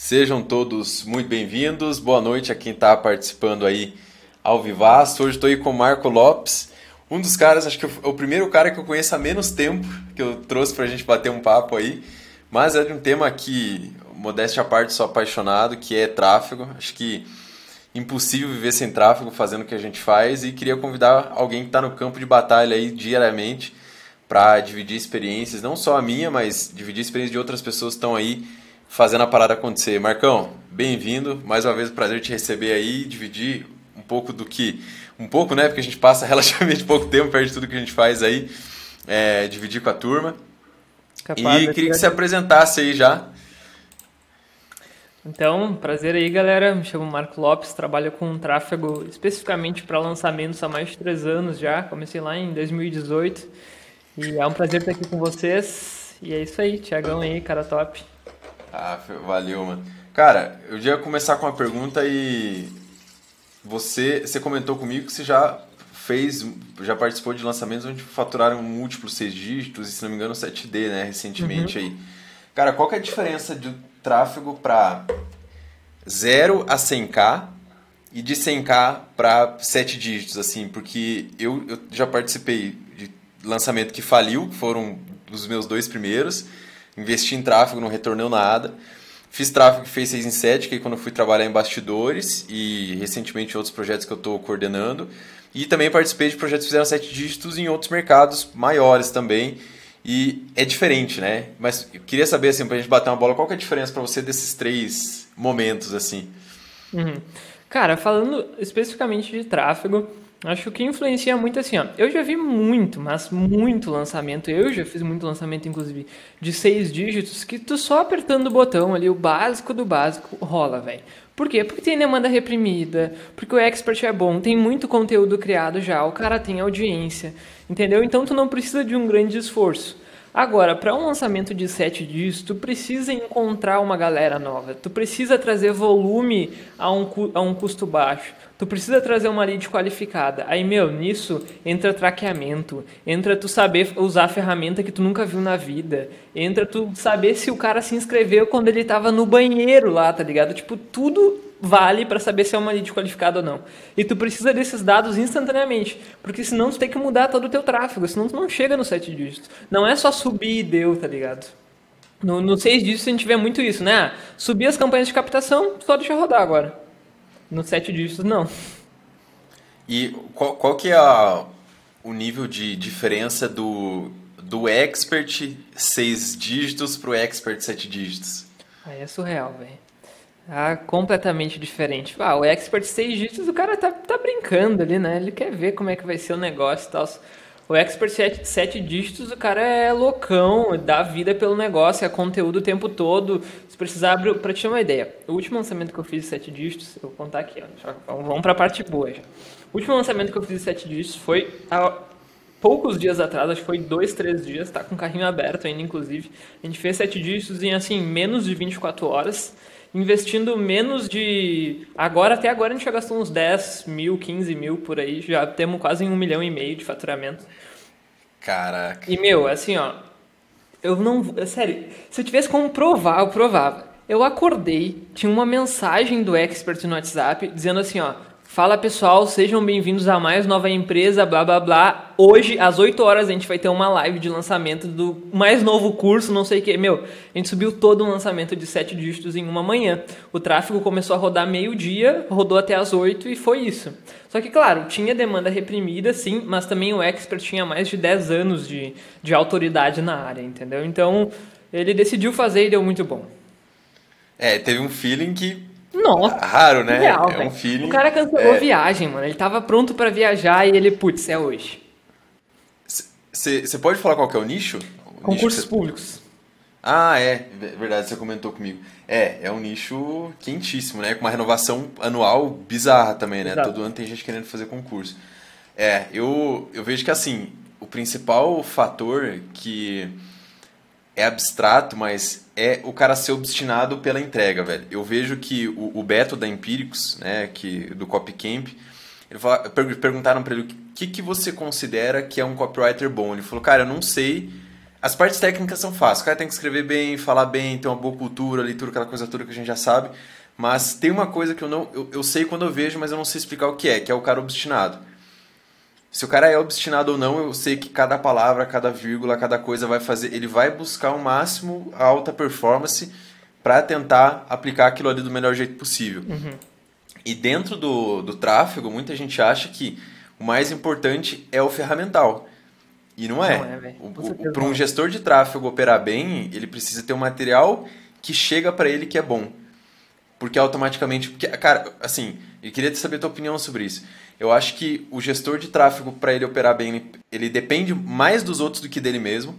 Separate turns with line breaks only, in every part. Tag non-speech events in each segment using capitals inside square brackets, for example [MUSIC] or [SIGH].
Sejam todos muito bem-vindos. Boa noite a quem está participando aí ao vivaço. Hoje estou aí com o Marco Lopes, um dos caras, acho que é o primeiro cara que eu conheço há menos tempo que eu trouxe para a gente bater um papo aí. Mas é de um tema que, modéstia à parte, sou apaixonado, que é tráfego. Acho que impossível viver sem tráfego fazendo o que a gente faz e queria convidar alguém que está no campo de batalha aí diariamente para dividir experiências, não só a minha, mas dividir experiências de outras pessoas que estão aí fazendo a parada acontecer. Marcão, bem-vindo. Mais uma vez, um prazer te receber aí, dividir um pouco do que. Um pouco, né? Porque a gente passa [LAUGHS] relativamente pouco tempo perto de tudo que a gente faz aí. É, dividir com a turma. Capaz, e queria que você apresentasse aí já.
Então, prazer aí, galera. Me chamo Marco Lopes, trabalho com tráfego especificamente para lançamentos há mais de três anos já. Comecei lá em 2018. E é um prazer estar aqui com vocês. E é isso aí, Tiagão aí, cara top.
Ah, valeu, mano. Cara, eu ia começar com uma pergunta e você, você comentou comigo que você já fez, já participou de lançamentos onde faturaram múltiplos seis dígitos e, se não me engano, 7D, né, recentemente uhum. aí. Cara, qual que é a diferença de tráfego para 0 a 100k e de 100k para 7 dígitos, assim, porque eu, eu já participei de lançamento que faliu, foram os meus dois primeiros, investi em tráfego, não retornou nada. Fiz tráfego que fez 6 em 7, que é quando eu fui trabalhar em bastidores e recentemente outros projetos que eu estou coordenando. E também participei de projetos que fizeram 7 dígitos em outros mercados maiores também. E é diferente, né? Mas eu queria saber, assim, pra gente bater uma bola, qual que é a diferença para você desses três momentos, assim?
Uhum. Cara, falando especificamente de tráfego, Acho que influencia muito assim, ó. Eu já vi muito, mas muito lançamento. Eu já fiz muito lançamento, inclusive, de seis dígitos, que tu só apertando o botão ali, o básico do básico, rola, velho. Por quê? Porque tem demanda reprimida, porque o expert é bom, tem muito conteúdo criado já, o cara tem audiência, entendeu? Então tu não precisa de um grande esforço. Agora, para um lançamento de 7 dígitos, tu precisa encontrar uma galera nova, tu precisa trazer volume a um, a um custo baixo. Tu precisa trazer uma lead qualificada. Aí, meu, nisso entra traqueamento, entra tu saber usar a ferramenta que tu nunca viu na vida, entra tu saber se o cara se inscreveu quando ele tava no banheiro lá, tá ligado? Tipo, tudo vale para saber se é uma lead qualificada ou não. E tu precisa desses dados instantaneamente, porque senão tu tem que mudar todo o teu tráfego, senão tu não chega no 7 dígitos. Não é só subir e deu, tá ligado? No, no 6 dígitos a gente vê muito isso, né? Subir as campanhas de captação, só deixa rodar agora. No sete dígitos, não.
E qual, qual que é a, o nível de diferença do, do expert seis dígitos para o expert sete dígitos?
Aí é surreal, velho. Ah, completamente diferente. Ah, o expert seis dígitos, o cara tá, tá brincando ali, né? Ele quer ver como é que vai ser o negócio e tal. O expert sete, sete dígitos, o cara é loucão, dá vida pelo negócio, é conteúdo o tempo todo. Se precisar, para te ter uma ideia, o último lançamento que eu fiz de sete dígitos, eu vou contar aqui, ó, vamos para a parte boa já. O último lançamento que eu fiz de sete dígitos foi há poucos dias atrás, acho que foi dois, três dias, tá com o carrinho aberto ainda, inclusive. A gente fez sete dígitos em, assim, menos de 24 horas investindo menos de. Agora, até agora, a gente já gastou uns 10 mil, 15 mil por aí. Já temos quase um milhão e meio de faturamento.
Caraca.
E, meu, assim, ó. Eu não. É sério, se eu tivesse como provar, eu provava. Eu acordei, tinha uma mensagem do expert no WhatsApp dizendo assim, ó. Fala pessoal, sejam bem-vindos a mais nova empresa, blá blá blá. Hoje, às 8 horas, a gente vai ter uma live de lançamento do mais novo curso, não sei o que. Meu, a gente subiu todo um lançamento de 7 dígitos em uma manhã. O tráfego começou a rodar meio-dia, rodou até às 8 e foi isso. Só que, claro, tinha demanda reprimida, sim, mas também o expert tinha mais de 10 anos de, de autoridade na área, entendeu? Então, ele decidiu fazer e deu muito bom.
É, teve um feeling que
nossa.
Raro, né? Real, é um feeling.
O cara cancelou é... viagem, mano. Ele tava pronto para viajar e ele, putz, é hoje.
Você pode falar qual que é o nicho? O
Concursos
nicho
públicos.
Ah, é. Verdade, você comentou comigo. É, é um nicho quentíssimo, né? Com uma renovação anual bizarra também, né? Exato. Todo ano tem gente querendo fazer concurso. É, eu, eu vejo que assim, o principal fator que é abstrato, mas é o cara ser obstinado pela entrega, velho. Eu vejo que o, o Beto da Empíricos, né, que, do Copycamp, ele fala, perguntaram para ele o que, que você considera que é um copywriter bom. Ele falou, cara, eu não sei As partes técnicas são fáceis. O cara tem que escrever bem, falar bem, ter uma boa cultura, leitura, aquela coisa toda que a gente já sabe. Mas tem uma coisa que eu não. Eu, eu sei quando eu vejo, mas eu não sei explicar o que é, que é o cara obstinado. Se o cara é obstinado ou não, eu sei que cada palavra, cada vírgula, cada coisa vai fazer. Ele vai buscar o máximo a alta performance para tentar aplicar aquilo ali do melhor jeito possível.
Uhum.
E dentro do, do tráfego, muita gente acha que o mais importante é o ferramental. E não é.
É,
Para um
não.
gestor de tráfego operar bem, ele precisa ter um material que chega para ele que é bom. Porque automaticamente. Porque, cara, assim, eu queria saber a tua opinião sobre isso. Eu acho que o gestor de tráfego, para ele operar bem, ele- depende mais dos outros do que dele mesmo.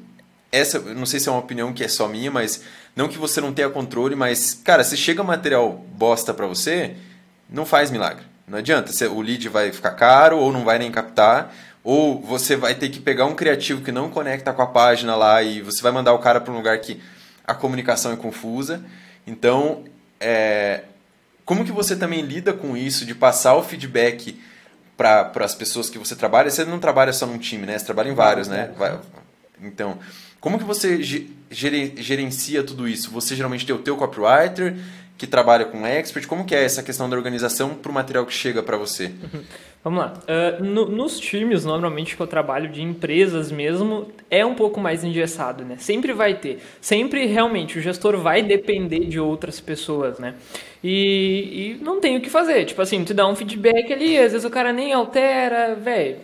Essa, não sei se é uma opinião que é só minha, mas não que você não tenha controle, mas, cara, se chega material bosta para você, não faz milagre. Não adianta. O lead vai ficar caro ou não vai nem captar. Ou você vai ter que pegar um criativo que não conecta com a página lá e você vai mandar o cara para um lugar que a comunicação é confusa. Então, é, como que você também lida com isso de passar o feedback para as pessoas que você trabalha? Você não trabalha só num time, né? Você trabalha em vários, né? Vai- Então, como que você ge- gere- gerencia tudo isso? Você geralmente tem o teu copywriter que trabalha com expert. Como que é essa questão da organização para o material que chega para você? [LAUGHS]
Vamos lá. Ah, no- nos times, normalmente que eu trabalho de empresas mesmo, é um pouco mais engessado, né? Sempre vai ter. Sempre, realmente, o gestor vai depender de outras pessoas, né? E, e não tem o que fazer. Tipo assim, tu dá um feedback ali, às vezes o cara nem altera, velho.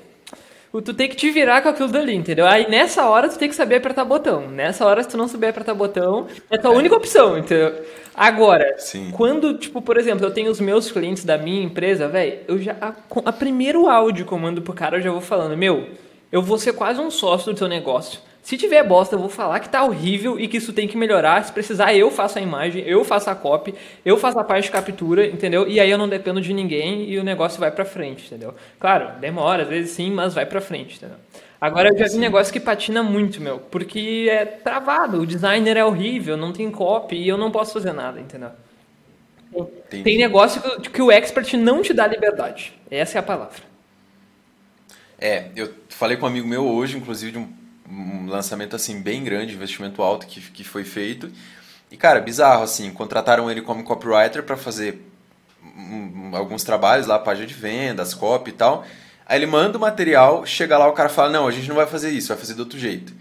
Tu tem que te virar com aquilo dali, entendeu? Aí nessa hora tu tem que saber apertar botão. Nessa hora, se tu não souber apertar botão, é a tua única opção, entendeu? Agora,
Sim.
quando, tipo, por exemplo, eu tenho os meus clientes da minha empresa, velho, eu já. A, a primeiro áudio que eu mando pro cara, eu já vou falando, meu, eu vou ser quase um sócio do teu negócio. Se tiver bosta, eu vou falar que tá horrível e que isso tem que melhorar. Se precisar, eu faço a imagem, eu faço a copy, eu faço a parte de captura, entendeu? E aí eu não dependo de ninguém e o negócio vai pra frente, entendeu? Claro, demora, às vezes sim, mas vai pra frente, entendeu? Agora eu já vi negócio que patina muito, meu, porque é travado, o designer é horrível, não tem copy e eu não posso fazer nada, entendeu?
Entendi.
Tem negócio que, que o expert não te dá liberdade. Essa é a palavra.
É, eu falei com um amigo meu hoje, inclusive, de um, um lançamento assim bem grande, investimento alto que, que foi feito. E, cara, bizarro, assim, contrataram ele como copywriter para fazer hum, alguns trabalhos lá, página de vendas, copy e tal. Aí ele manda o material, chega lá, o cara fala, não, a gente não vai fazer isso, vai fazer de outro jeito.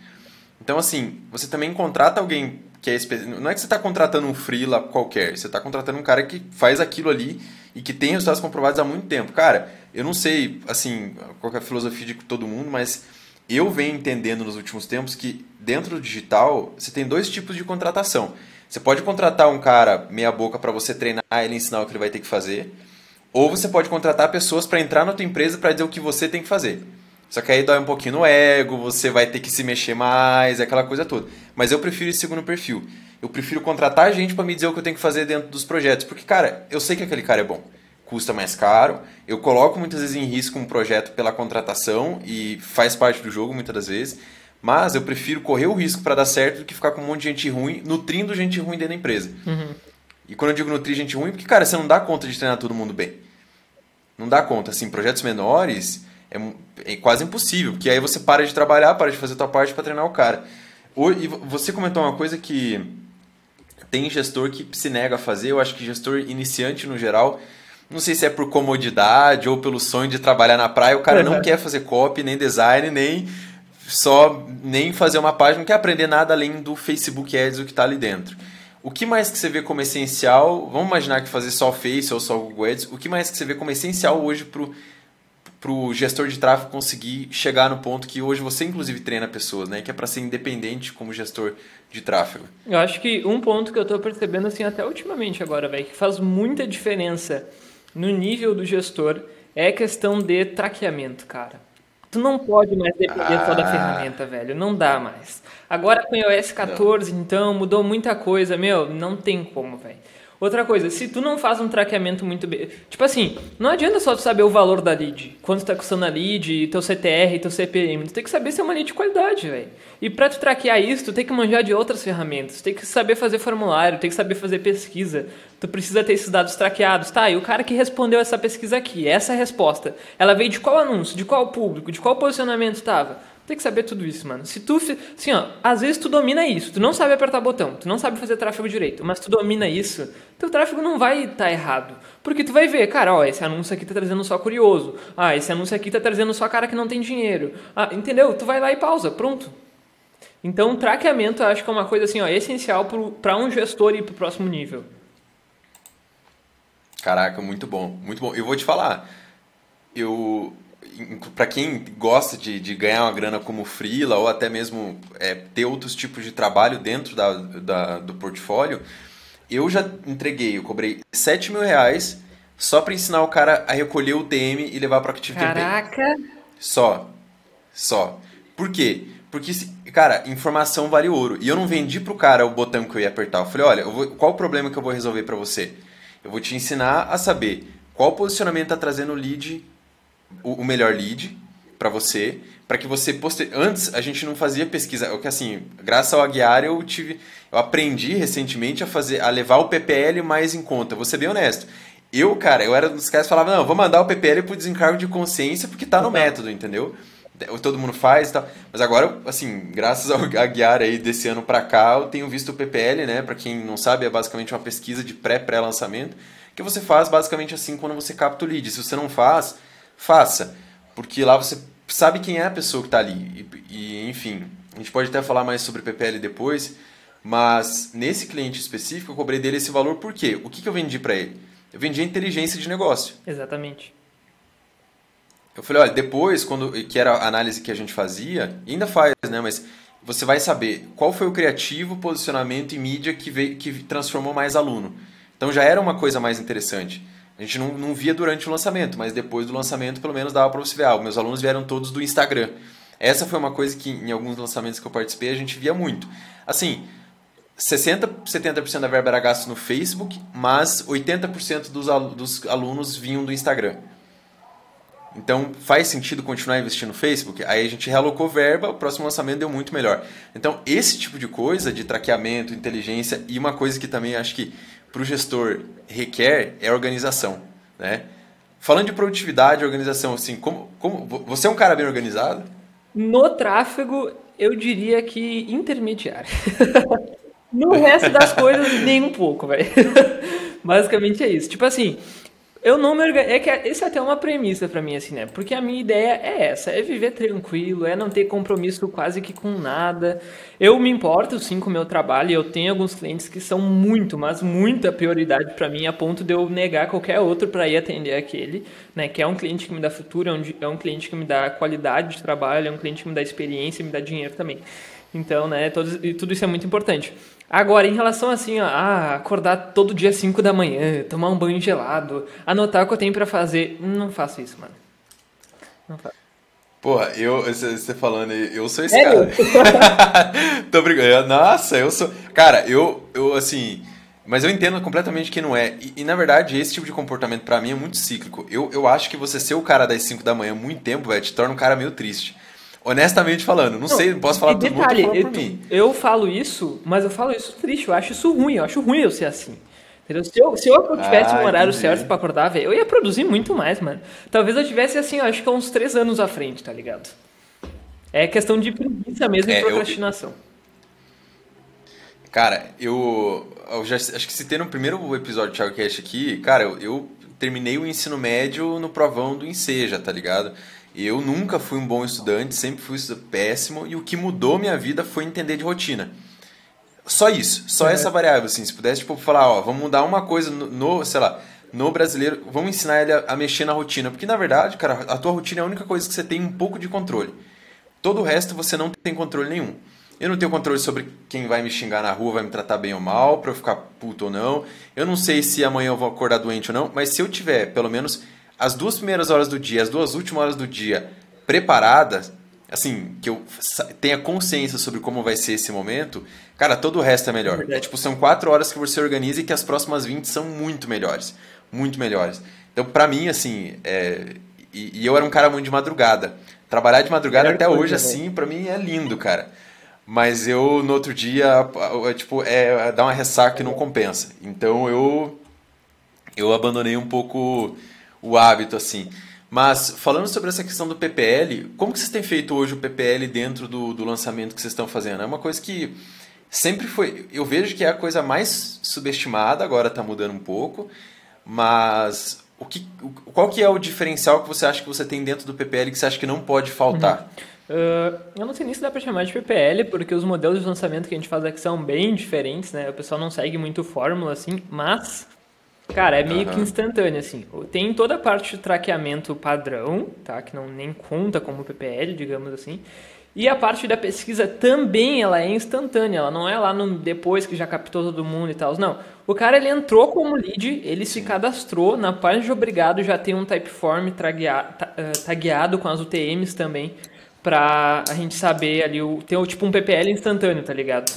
Então, assim, você também contrata alguém que é espe... Não é que você está contratando um freela qualquer, você está contratando um cara que faz aquilo ali e que tem resultados comprovados há muito tempo. Cara, eu não sei, assim, qual é a filosofia de todo mundo, mas eu venho entendendo nos últimos tempos que dentro do digital você tem dois tipos de contratação. Você pode contratar um cara meia boca para você treinar ele ensinar o que ele vai ter que fazer, ou você pode contratar pessoas para entrar na tua empresa para dizer o que você tem que fazer. Só que aí dói um pouquinho no ego, você vai ter que se mexer mais, aquela coisa toda. Mas eu prefiro esse segundo perfil. Eu prefiro contratar gente para me dizer o que eu tenho que fazer dentro dos projetos. Porque, cara, eu sei que aquele cara é bom. Custa mais caro. Eu coloco muitas vezes em risco um projeto pela contratação e faz parte do jogo muitas das vezes. Mas eu prefiro correr o risco para dar certo do que ficar com um monte de gente ruim, nutrindo gente ruim dentro da empresa. E quando eu digo nutrir gente ruim, porque, cara, você não dá conta de treinar todo mundo bem. Não dá conta. Assim, projetos menores é, é quase impossível, porque aí você para de trabalhar, para de fazer a tua parte para treinar o cara. E vo- você comentou uma coisa que tem gestor que se nega a fazer, eu acho que gestor iniciante no geral, não sei se é por comodidade ou pelo sonho de trabalhar na praia, o cara não [LAUGHS] quer fazer copy, nem design, nem só nem fazer uma página, não quer aprender nada além do Facebook Ads, o que está ali dentro. O que mais que você vê como essencial? Vamos imaginar que fazer só Face ou só Google Ads. O que mais que você vê como essencial hoje pro pro gestor de tráfego conseguir chegar no ponto que hoje você inclusive treina pessoas, né? Que é para ser independente como gestor de tráfego.
Eu acho que um ponto que eu tô percebendo, assim, até ultimamente agora, velho, que faz muita diferença no nível do gestor é questão de traqueamento, cara. Tu não pode mais depender só da
Ah.
ferramenta, velho. Não dá mais. Agora com o iOS 14, então, mudou muita coisa. Meu, não tem como, velho. Outra coisa, se tu não faz um traqueamento muito bem. Tipo assim, não adianta só tu saber o valor da lead, quanto tá custando a lead, teu CTR, teu CPM. Tu tem que saber se é uma lead de qualidade, velho. E pra tu traquear isso, tu tem que manjar de outras ferramentas. Tu tem que saber fazer formulário, tem que saber fazer pesquisa. Tu precisa ter esses dados traqueados. Tá, e o cara que respondeu essa pesquisa aqui, essa resposta, ela veio de qual anúncio, de qual público, de qual posicionamento estava? Tem que saber tudo isso, mano. Se tu, assim, ó, às vezes tu domina isso, tu não sabe apertar botão, tu não sabe fazer tráfego direito, mas tu domina isso, teu tráfego não vai estar tá errado. Porque tu vai ver, cara, ó, esse anúncio aqui tá trazendo só curioso. Ah, esse anúncio aqui tá trazendo só cara que não tem dinheiro. Ah, entendeu? Tu vai lá e pausa, pronto. Então, traqueamento eu acho que é uma coisa assim, ó, essencial para um gestor ir pro próximo nível.
Caraca, muito bom, muito bom. Eu vou te falar, eu para quem gosta de, de ganhar uma grana como freela ou até mesmo é, ter outros tipos de trabalho dentro da, da, do portfólio, eu já entreguei, eu cobrei 7 mil reais só para ensinar o cara a recolher o DM e levar para Active
Caraca!
Campaign. Só. Só. Por quê? Porque, cara, informação vale ouro. E eu não vendi pro cara o botão que eu ia apertar. Eu falei, olha, vou, qual o problema que eu vou resolver para você? Eu vou te ensinar a saber qual posicionamento está trazendo o lead o, o melhor lead para você, para que você poste... antes a gente não fazia pesquisa, o que assim, graças ao Aguiar eu tive eu aprendi recentemente a fazer a levar o PPL mais em conta. Vou ser bem honesto. Eu, cara, eu era dos caras que falavam, não, vou mandar o PPL pro desencargo de consciência porque tá no método, entendeu? Todo mundo faz e tal. Mas agora, assim, graças ao [LAUGHS] Aguiar aí desse ano para cá, eu tenho visto o PPL, né? Para quem não sabe, é basicamente uma pesquisa de pré-pré-lançamento que você faz basicamente assim quando você capta o lead. Se você não faz, faça. Porque lá você sabe quem é a pessoa que está ali. E, e, enfim, a gente pode até falar mais sobre PPL depois, mas nesse cliente específico eu cobrei dele esse valor por quê? O que, que eu vendi para ele? Eu vendi a inteligência de negócio.
Exatamente.
Eu falei, olha, depois, quando que era a análise que a gente fazia, ainda faz, né? Mas você vai saber qual foi o criativo, posicionamento e mídia que, veio, que transformou mais aluno. Então já era uma coisa mais interessante. A gente não, não via durante o lançamento, mas depois do lançamento, pelo menos dava para você ver. Ah, meus alunos vieram todos do Instagram. Essa foi uma coisa que em alguns lançamentos que eu participei a gente via muito. Assim, 60, 70% da verba era gasto no Facebook, mas 80% dos, dos alunos vinham do Instagram. Então faz sentido continuar investindo no Facebook? Aí a gente realocou verba, o próximo lançamento deu muito melhor. Então, esse tipo de coisa de traqueamento, inteligência e uma coisa que também acho que para o gestor requer é organização, né? Falando de produtividade, organização, assim, como, como você é um cara bem organizado?
No tráfego, eu diria que intermediário. [LAUGHS] no resto das coisas, nem um pouco, velho. [LAUGHS] Basicamente é isso. Tipo assim, eu não me organizo. É que esse é até uma premissa para mim, assim, né? Porque a minha ideia é essa: é viver tranquilo, é não ter compromisso quase que com nada. Eu me importo sim com o meu trabalho eu tenho alguns clientes que são muito, mas muita prioridade para mim, a ponto de eu negar qualquer outro para ir atender aquele, né? Que é um cliente que me dá futuro, é um é cliente que me dá qualidade de trabalho, é um cliente que me dá experiência, me dá dinheiro também. Então, né, todo, tudo isso é muito importante. Agora, em relação assim, ó, a acordar todo dia 5 da manhã, tomar um banho gelado, anotar o que eu tenho para fazer, não faço isso, mano.
Não faço. Porra, eu, você falando aí, eu sou esse é cara. [LAUGHS] Tô brincando. Nossa, eu sou. Cara, eu, eu assim. Mas eu entendo completamente que não é. E, e na verdade, esse tipo de comportamento para mim é muito cíclico. Eu, eu acho que você ser o cara das 5 da manhã muito tempo, velho, te torna um cara meio triste. Honestamente falando, não, não sei, não posso falar tudo detalhe,
mundo,
eu, por mim.
Eu falo isso, mas eu falo isso triste, eu acho isso ruim, eu acho ruim eu ser assim. Entendeu? Se eu, se eu tivesse ah, um horário entendi. certo para acordar, velho, eu ia produzir muito mais, mano. Talvez eu tivesse assim, eu acho que uns três anos à frente, tá ligado? É questão de preguiça mesmo é, e procrastinação. Eu...
Cara, eu, eu já acho que citei no primeiro episódio do Thiago Cash aqui, cara, eu, eu terminei o ensino médio no provão do Enseja, tá ligado? Eu nunca fui um bom estudante, sempre fui péssimo, e o que mudou minha vida foi entender de rotina. Só isso, só é. essa variável, assim, se pudesse, tipo, falar, ó, vamos mudar uma coisa no, no sei lá, no brasileiro, vamos ensinar ele a, a, mexer na rotina, porque na verdade, cara, a tua rotina é a única coisa que você tem um pouco de controle. Todo o resto você não tem controle nenhum. Eu não tenho controle sobre quem vai me xingar na rua, vai me tratar bem ou mal, pra eu ficar puto ou não. Eu não sei se amanhã eu vou acordar doente ou não, mas se eu tiver, pelo menos, as duas primeiras horas do dia, as duas últimas horas do dia preparadas, assim, que eu tenha consciência sobre como vai ser esse momento, cara, todo o resto é melhor. É, tipo, são quatro horas que você organiza e que as próximas 20 são muito melhores. Muito melhores. Então, pra mim, assim, é... e, e, eu era um cara muito de madrugada. Trabalhar de madrugada até hoje, né? assim, pra mim é lindo, cara. Mas eu, no outro dia, tipo, é, dá uma ressaca que não compensa. Então, eu, eu abandonei um pouco o hábito, assim. Mas falando sobre essa questão do PPL, como que vocês têm feito hoje o PPL dentro do, do lançamento que vocês estão fazendo? É uma coisa que sempre foi. Eu vejo que é a coisa mais subestimada, agora está mudando um pouco, mas o que, qual que é o diferencial que você acha que você tem dentro do PPL que você acha que não pode faltar?
Uhum. Uh, eu não sei nem se dá para chamar de PPL, porque os modelos de lançamento que a gente faz aqui são bem diferentes, né? O pessoal não segue muito fórmula assim, mas Cara, é meio uhum. que instantâneo, assim. Tem toda a parte de traqueamento padrão, tá? Que não nem conta como PPL, digamos assim. E a parte da pesquisa também ela é instantânea, ela não é lá no, depois que já captou todo mundo e tal. Não. O cara ele entrou como lead, ele se cadastrou, na página de obrigado já tem um typeform eh, tagueado com as UTMs também, pra a gente saber ali, o, tem tipo um PPL instantâneo, tá ligado?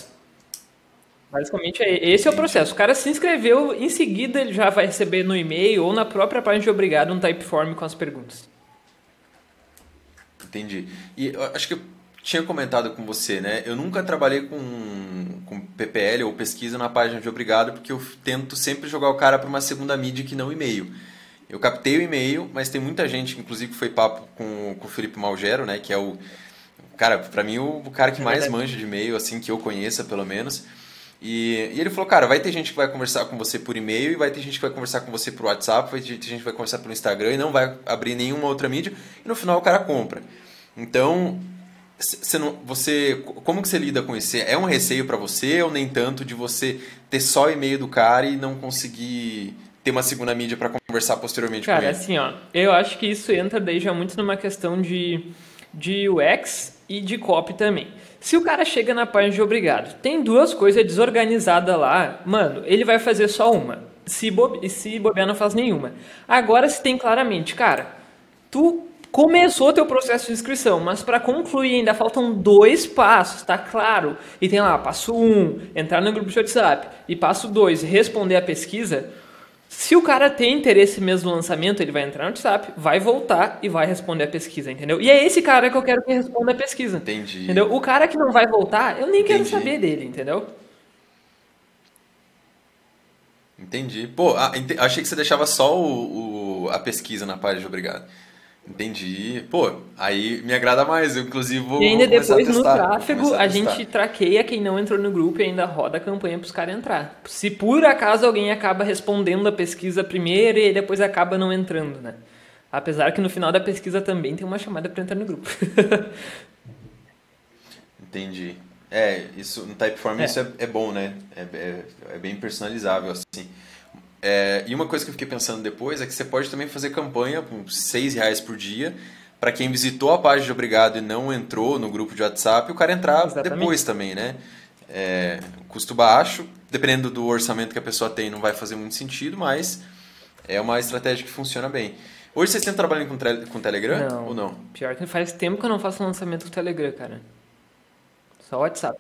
Basicamente, é, esse é o processo. O cara se inscreveu, em seguida ele já vai receber no e-mail ou na própria página de obrigado um typeform com as perguntas.
Entendi. E acho que eu tinha comentado com você, né? Eu nunca trabalhei com, com PPL ou pesquisa na página de obrigado porque eu tento sempre jogar o cara para uma segunda mídia que não e-mail. Eu captei o e-mail, mas tem muita gente, inclusive foi papo com, com o Felipe Malgero, né? Que é o cara, para mim o, o cara que mais manja de e-mail, assim, que eu conheça pelo menos. E, e, ele falou, cara, vai ter gente que vai conversar com você por e-mail e vai ter gente que vai conversar com você por WhatsApp, vai ter gente que vai conversar pelo Instagram e não vai abrir nenhuma outra mídia e no final o cara compra. Então, você, não, você como que você lida com isso? É um receio para você ou nem tanto de você ter só e-mail do cara e não conseguir ter uma segunda mídia para conversar posteriormente
cara,
com ele?
Cara, assim, ó, eu acho que isso entra daí já muito numa questão de, de UX e de copy também. Se o cara chega na página de obrigado, tem duas coisas desorganizadas lá, mano, ele vai fazer só uma. Se, bobe, se bobear, não faz nenhuma. Agora, se tem claramente, cara, tu começou teu processo de inscrição, mas para concluir ainda faltam dois passos, tá claro? E tem lá, passo um, entrar no grupo de WhatsApp, e passo dois, responder a pesquisa se o cara tem interesse mesmo no lançamento, ele vai entrar no WhatsApp, vai voltar e vai responder a pesquisa, entendeu? E é esse cara que eu quero que responda a pesquisa.
Entendi.
Entendeu? O cara que não vai voltar, eu nem Entendi. quero saber dele, entendeu?
Entendi. Pô, achei que você deixava só o, o, a pesquisa na página obrigado. Entendi. Pô, aí me agrada mais. Eu, inclusive, vou.
E ainda depois no tráfego, a, a, gente traqueia quem não entrou no grupo e ainda roda a campanha para os caras entrar. Se por acaso alguém acaba respondendo a pesquisa primeiro e depois acaba não entrando, né? Apesar que no final da pesquisa também tem uma chamada para entrar no grupo. [LAUGHS]
Entendi. É, isso no Typeform é. isso é, é bom, né? É, é, é bem personalizável, assim. É, e uma coisa que eu fiquei pensando depois é que você pode também fazer campanha com seis reais por dia para quem visitou a página de Obrigado e não entrou no grupo de WhatsApp, o cara entrar Exatamente. depois também, né? É, custo baixo, dependendo do orçamento que a pessoa tem, não vai fazer muito sentido, mas é uma estratégia que funciona bem. Hoje vocês estão trabalhando com, com Telegram
não,
ou não?
Pior que faz tempo que eu não faço lançamento com Telegram, cara. Só WhatsApp.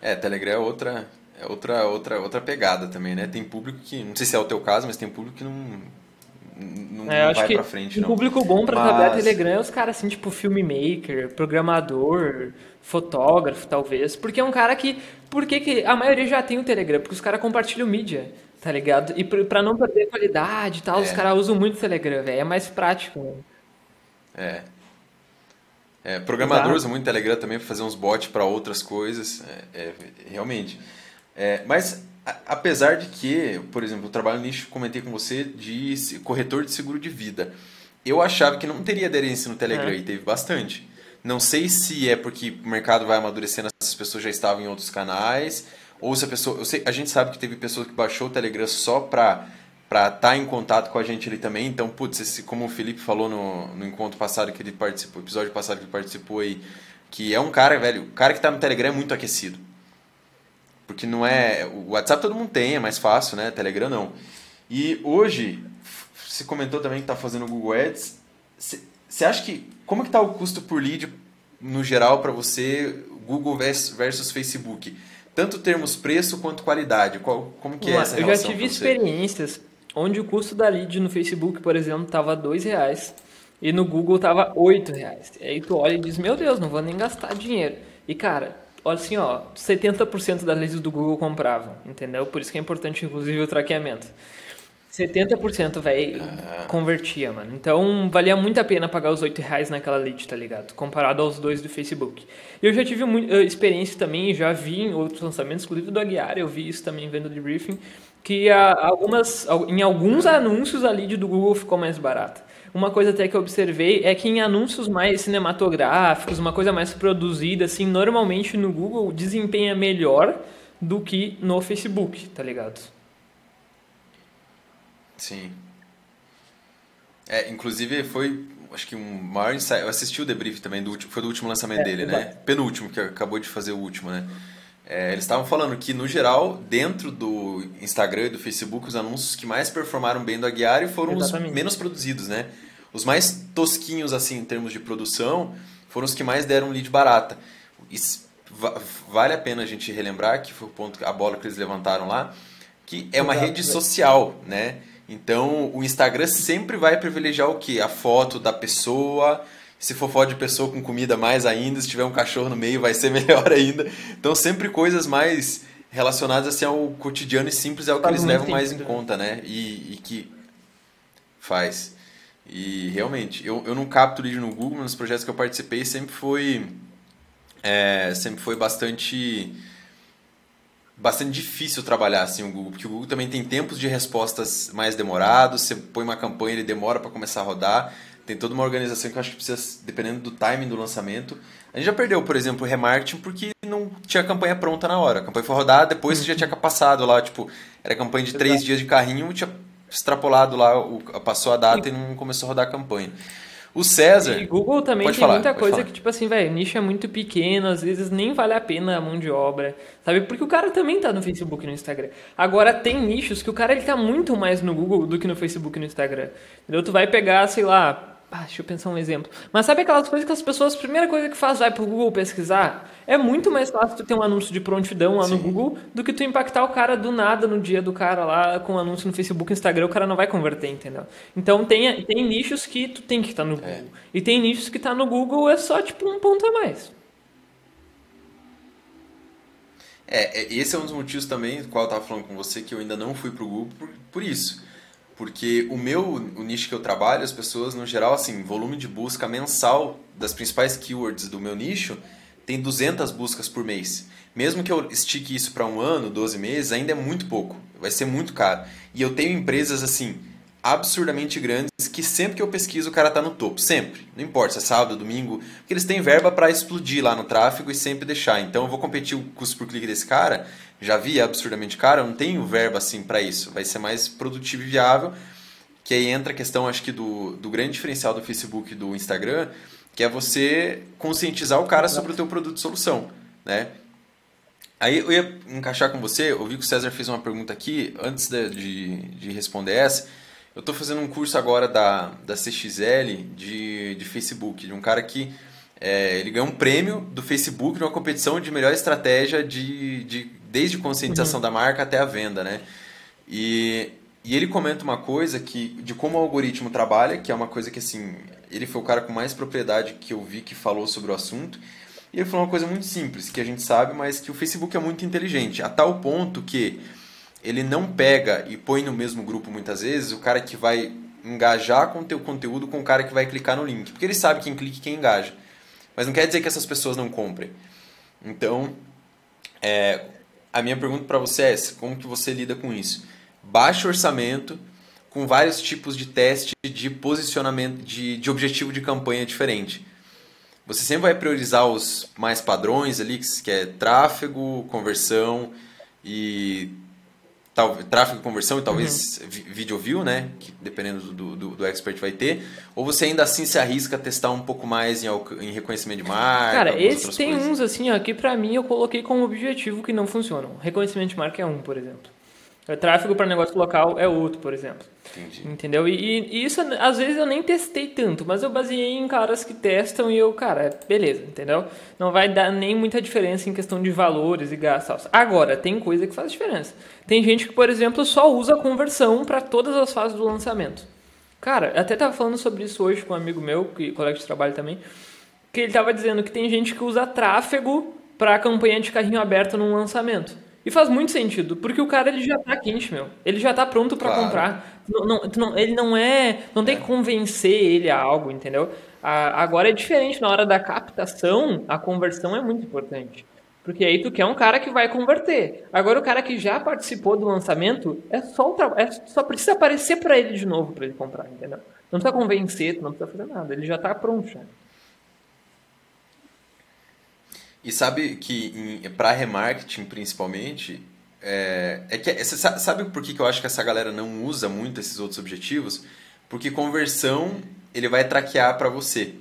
É, Telegram é outra, é outra, outra, outra pegada também, né? Tem público que, não sei se é o teu caso, mas tem público que não, não, é, não vai pra frente, um não.
público bom pra mas... trabalhar Telegram é os caras assim, tipo filmmaker, programador, fotógrafo, talvez. Porque é um cara que. Por que, que a maioria já tem o Telegram? Porque os caras compartilham mídia, tá ligado? E pra não perder qualidade e tal, é. os caras usam muito o Telegram, velho. É mais prático. Né?
É. É, programadores usam muito Telegram também para fazer uns bots para outras coisas. É, é, realmente. É, mas apesar de que, por exemplo, o trabalho nicho, comentei com você, de corretor de seguro de vida. Eu achava que não teria aderência no Telegram é. e teve bastante. Não sei se é porque o mercado vai amadurecendo, essas pessoas já estavam em outros canais, ou se a pessoa. Sei, a gente sabe que teve pessoas que baixou o Telegram só para para estar tá em contato com a gente ali também. Então, putz, esse, como o Felipe falou no, no encontro passado que ele participou, episódio passado que ele participou aí, que é um cara, velho, o cara que está no Telegram é muito aquecido. Porque não é. O WhatsApp todo mundo tem, é mais fácil, né? Telegram não. E hoje, você comentou também que está fazendo o Google Ads. Você acha que. Como que está o custo por lead no geral para você, Google versus Facebook? Tanto termos preço quanto qualidade. Qual, como que é essa
relação? Eu já tive experiências onde o custo da lead no Facebook, por exemplo, estava R$ reais e no Google estava R$ reais. E aí tu olha e diz, meu Deus, não vou nem gastar dinheiro. E cara, olha assim, ó, 70% das leads do Google compravam, entendeu? Por isso que é importante, inclusive, o traqueamento. 70%, velho, ah. convertia, mano. Então, valia muito a pena pagar os 8 reais naquela lead, tá ligado? Comparado aos dois do Facebook. Eu já tive muita eh, experiência também, já vi em outros lançamentos, inclusive do Aguiar, eu vi isso também vendo de briefing, que algumas, em alguns anúncios a lead do Google ficou mais barata. Uma coisa até que eu observei é que em anúncios mais cinematográficos, uma coisa mais produzida, assim, normalmente no Google desempenha melhor do que no Facebook, tá ligado?
Sim. É, inclusive foi, acho que um maior insight. Eu assisti o debrief também, do último, foi do último lançamento é, dele, né? exato. né? Penúltimo, que acabou de fazer o último, né? É, eles estavam falando que, no geral, dentro do Instagram e do Facebook, os anúncios que mais performaram bem do Aguiar foram Exatamente. os menos produzidos, né? Os mais tosquinhos, assim, em termos de produção, foram os que mais deram lead barata. Isso, vale a pena a gente relembrar, que foi o ponto, a bola que eles levantaram lá, que é uma Exato, rede social, né? Então, o Instagram sempre vai privilegiar o quê? A foto da pessoa, se for foto de pessoa com comida, mais ainda. Se tiver um cachorro no meio, vai ser [LAUGHS] melhor ainda. Então, sempre coisas mais relacionadas assim ao cotidiano e simples é o que eles levam mais em conta, né? E, e, que faz. E realmente, eu, eu não capto lead no Google, nos projetos que eu participei sempre foi é, sempre foi bastante bastante difícil trabalhar assim o Google, porque o Google também tem tempos de respostas mais demorados, você põe uma campanha, ele demora para começar a rodar tem toda uma organização que eu acho que precisa, dependendo do timing do lançamento. A gente já perdeu, por exemplo, o remarketing porque não tinha campanha pronta na hora. A campanha foi rodada, depois você já tinha passado lá, tipo, era campanha de três dias de carrinho, tinha extrapolado lá, o, passou a data e não começou a rodar a campanha. O César.
E Google também tem falar, muita coisa falar. que, tipo assim, velho, nicho é muito pequeno, às vezes nem vale a pena a mão de obra, sabe? Porque o cara também tá no Facebook e no Instagram. Agora, tem nichos que o cara ele tá muito mais no Google do que no Facebook e no Instagram. Entendeu? Tu vai pegar, sei lá, ah, deixa eu pensar um exemplo. Mas sabe aquelas coisas que as pessoas, a primeira coisa que faz vai pro Google pesquisar? É muito mais fácil tu ter um anúncio de prontidão lá Sim. no Google do que tu impactar o cara do nada no dia do cara lá com um anúncio no Facebook, Instagram, o cara não vai converter, entendeu? Então tem, tem nichos que tu tem que estar tá no Google. É. E tem nichos que tá no Google é só tipo um ponto a mais.
É, é esse é um dos motivos também, do qual eu tava falando com você, que eu ainda não fui pro Google por, por isso porque o meu, o nicho que eu trabalho, as pessoas, no geral, assim, volume de busca mensal das principais keywords do meu nicho tem 200 buscas por mês. Mesmo que eu estique isso para um ano, 12 meses, ainda é muito pouco. Vai ser muito caro. E eu tenho empresas, assim, absurdamente grandes que sempre que eu pesquiso o cara tá no topo, sempre. Não importa se é sábado, domingo, porque eles têm verba para explodir lá no tráfego e sempre deixar. Então eu vou competir o custo por clique desse cara, já vi é absurdamente caro, eu não tenho verba assim para isso. Vai ser mais produtivo e viável. Que aí entra a questão, acho que do, do grande diferencial do Facebook e do Instagram, que é você conscientizar o cara sobre o teu produto e solução, né? Aí eu ia encaixar com você, eu vi que o César fez uma pergunta aqui, antes de, de, de responder essa, eu estou fazendo um curso agora da, da CXL de, de Facebook, de um cara que é, ele ganhou um prêmio do Facebook numa competição de melhor estratégia de, de desde conscientização uhum. da marca até a venda, né? E, e ele comenta uma coisa que de como o algoritmo trabalha, que é uma coisa que assim, ele foi o cara com mais propriedade que eu vi que falou sobre o assunto. E ele falou uma coisa muito simples, que a gente sabe, mas que o Facebook é muito inteligente, a tal ponto que ele não pega e põe no mesmo grupo muitas vezes o cara que vai engajar com o teu conteúdo com o cara que vai clicar no link. Porque ele sabe quem clica e quem engaja. Mas não quer dizer que essas pessoas não comprem. Então, é, a minha pergunta para você é essa, como que você lida com isso? Baixo orçamento, com vários tipos de teste de posicionamento, de, de objetivo de campanha diferente. Você sempre vai priorizar os mais padrões ali, que é tráfego, conversão e tal, tráfego, conversão e talvez uhum. video view, né? Que dependendo do, do, do, expert vai ter. Ou você ainda assim se arrisca a testar um pouco mais em, em reconhecimento de marca?
Cara, esse tem coisas. uns assim, ó, que pra mim eu coloquei como objetivo que não funcionam. Reconhecimento de marca é um, por exemplo. É, tráfego para negócio local é outro, por exemplo. Entendi. Entendeu? E, e, isso, às vezes, eu nem testei tanto, mas eu baseei em caras que testam e eu, cara, beleza, entendeu? Não vai dar nem muita diferença em questão de valores e gastos. Agora, tem coisa que faz diferença. Tem gente que, por exemplo, só usa conversão para todas as fases do lançamento. Cara, até tava falando sobre isso hoje com um amigo meu, que colega de trabalho também, que ele tava dizendo que tem gente que usa tráfego para campanha de carrinho aberto num lançamento. E faz muito sentido, porque o cara ele já tá quente, meu. Ele já tá pronto para claro. comprar. Não, não, não, ele não é. Não tem que convencer ele a algo, entendeu? A, agora é diferente, na hora da captação, a conversão é muito importante. Porque aí tu quer um cara que vai converter. Agora o cara que já participou do lançamento, é só, o é, só precisa aparecer para ele de novo para ele comprar, entendeu? Não precisa convencer, não precisa fazer nada, ele já tá pronto já.
E sabe que para remarketing principalmente, é, é que você sabe por que, que eu acho que essa galera não usa muito esses outros objetivos? Porque conversão ele vai traquear para você.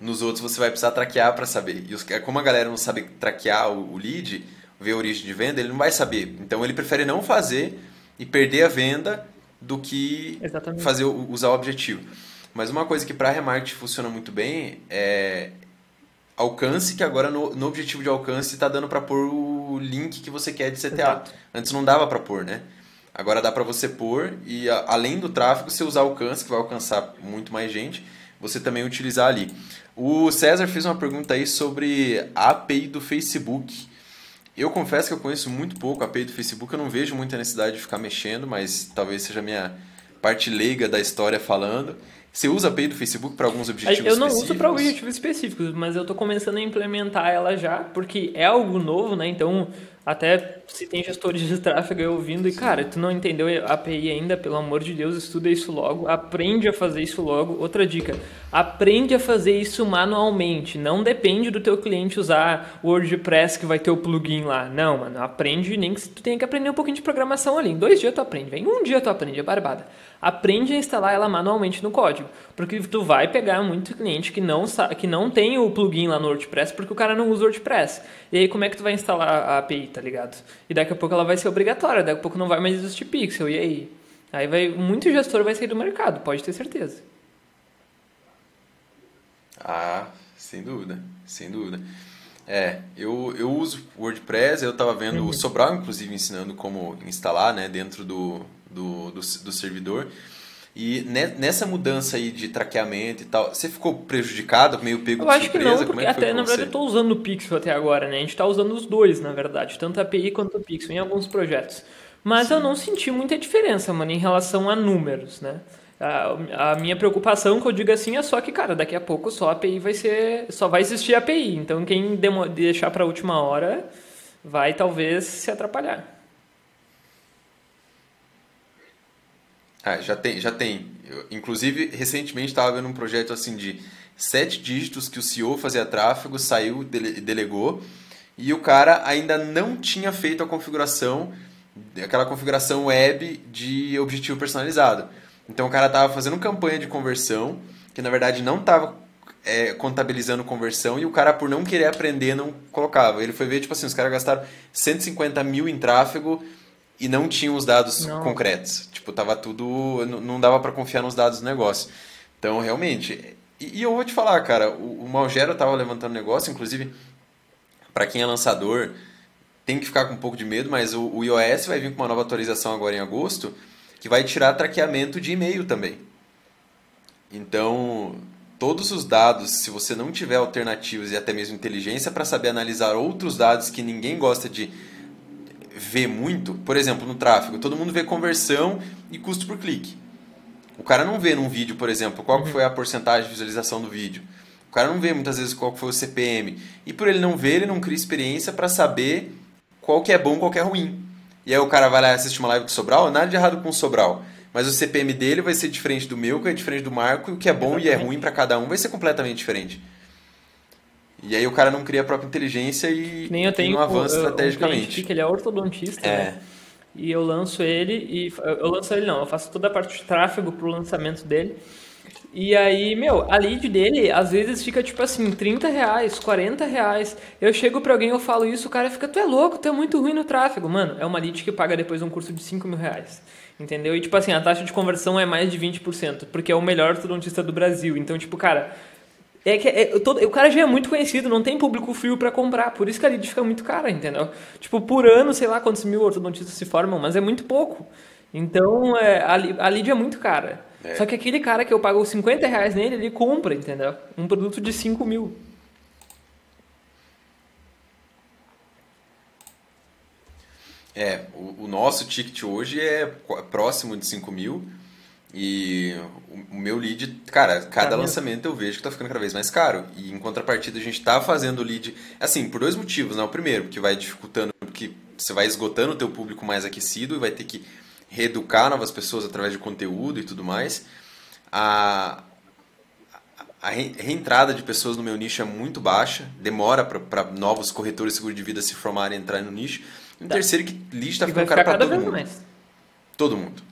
Nos outros você vai precisar traquear para saber. E os, como a galera não sabe traquear o, o lead, ver a origem de venda, ele não vai saber. Então ele prefere não fazer e perder a venda do que Exatamente. fazer usar o objetivo. Mas uma coisa que para remarketing funciona muito bem é alcance, que agora no, no objetivo de alcance está dando para pôr o link que você quer de CTA. Exato. Antes não dava para pôr, né? Agora dá para você pôr e a, além do tráfego, você usar alcance, que vai alcançar muito mais gente, você também utilizar ali. O César fez uma pergunta aí sobre a API do Facebook. Eu confesso que eu conheço muito pouco a API do Facebook, eu não vejo muita necessidade de ficar mexendo, mas talvez seja a minha parte leiga da história falando. Você usa a API do Facebook para alguns objetivos
Eu não
específicos?
uso para objetivos específicos, mas eu estou começando a implementar ela já, porque é algo novo, né? Então, até se tem gestores de tráfego aí ouvindo, e cara, tu não entendeu a API ainda, pelo amor de Deus, estuda isso logo, aprende a fazer isso logo. Outra dica, aprende a fazer isso manualmente. Não depende do teu cliente usar o WordPress que vai ter o plugin lá. Não, mano, aprende nem que tu tenha que aprender um pouquinho de programação ali. Em dois dias tu aprende, vem um dia tu aprende, é barbada. Aprende a instalar ela manualmente no código, porque tu vai pegar muito cliente que não que não tem o plugin lá no WordPress porque o cara não usa o WordPress. E aí como é que tu vai instalar a API, tá ligado? E daqui a pouco ela vai ser obrigatória, daqui a pouco não vai mais existir pixel, e aí? Aí vai, muito gestor vai sair do mercado, pode ter certeza.
Ah, sem dúvida, sem dúvida. É, eu, eu uso WordPress, eu estava vendo uhum. o Sobral, inclusive, ensinando como instalar né, dentro do, do, do, do servidor. E nessa mudança aí de traqueamento e tal, você ficou prejudicado, meio pego
eu de surpresa? Eu acho que não, porque é que até, na verdade, eu estou usando o Pixel até agora, né? A gente está usando os dois, na verdade, tanto a API quanto o Pixel em alguns projetos. Mas Sim. eu não senti muita diferença, mano, em relação a números, né? A, a, minha preocupação, que eu digo assim, é só que, cara, daqui a pouco só a API vai ser. Só vai existir API. Então quem deixar para a última hora vai talvez se atrapalhar.
Ah, já tem, já tem. Eu, inclusive, recentemente estava vendo um projeto assim de sete dígitos que o CEO fazia tráfego, saiu, dele, delegou, e o cara ainda não tinha feito a configuração, aquela configuração web de objetivo personalizado. Então o cara estava fazendo campanha de conversão, que na verdade não estava é, contabilizando conversão, e o cara, por não querer aprender, não colocava. Ele foi ver, tipo assim, os caras gastaram 150 mil em tráfego e não tinham os dados não. concretos. Tipo, tava tudo. Não dava para confiar nos dados do negócio. Então, realmente. E, e eu vou te falar, cara, o, o Malgero tava levantando negócio, inclusive, para quem é lançador, tem que ficar com um pouco de medo, mas o, o iOS vai vir com uma nova atualização agora em agosto, que vai tirar traqueamento de e-mail também. Então, todos os dados, se você não tiver alternativas e até mesmo inteligência para saber analisar outros dados que ninguém gosta de vê muito, por exemplo, no tráfego, todo mundo vê conversão e custo por clique. O cara não vê num vídeo, por exemplo, qual uhum. foi a porcentagem de visualização do vídeo. O cara não vê muitas vezes qual foi o CPM. E por ele não ver, ele não cria experiência para saber qual que é bom, qual que é ruim. E aí o cara vai lá assistir uma live com o Sobral, nada de errado com o Sobral. Mas o CPM dele vai ser diferente do meu, que é diferente do Marco, e o que é bom Exatamente. e é ruim para cada um vai ser completamente diferente. E aí o cara não cria a própria inteligência e,
Nem eu tenho,
não avança eu, estrategicamente.
Um que ele é ortodontista, é. né? E eu lanço ele e eu lanço ele não, eu faço toda a parte de tráfego pro lançamento dele. E aí, meu, a lead dele às vezes fica tipo assim, 30 reais, 40 reais. Eu chego pra alguém, eu falo isso, o cara fica, tu é louco, tu é muito ruim no tráfego. Mano, é uma lead que paga depois um curso de 5 mil reais. Entendeu? E tipo assim, a taxa de conversão é mais de 20%, porque é o melhor ortodontista do Brasil. Então, tipo, cara, é que é, todo, o cara já é muito conhecido, não tem público frio para comprar, por isso que a lead fica muito cara, entendeu? Tipo, por ano, sei lá quantos mil ortodontistas se formam, mas é muito pouco. Então, é, a, a lead é muito cara. É. Só que aquele cara que eu pago 50 reais nele, ele compra, entendeu? Um produto de 5 mil.
nosso ticket hoje é próximo de 5 mil. E o meu lead, cara, cada tá lançamento eu vejo que tá ficando cada vez mais caro. E em contrapartida, a gente tá fazendo lead, assim, por dois motivos, né? O primeiro, porque vai dificultando, porque você vai esgotando o teu público mais aquecido e vai ter que reeducar novas pessoas através de conteúdo e tudo mais. A, a reentrada de pessoas no meu nicho é muito baixa, demora para novos corretores de seguro de vida se formarem e entrarem no nicho. E um tá. terceiro que lead tá ficando caro para todo mundo. Mais. Todo mundo.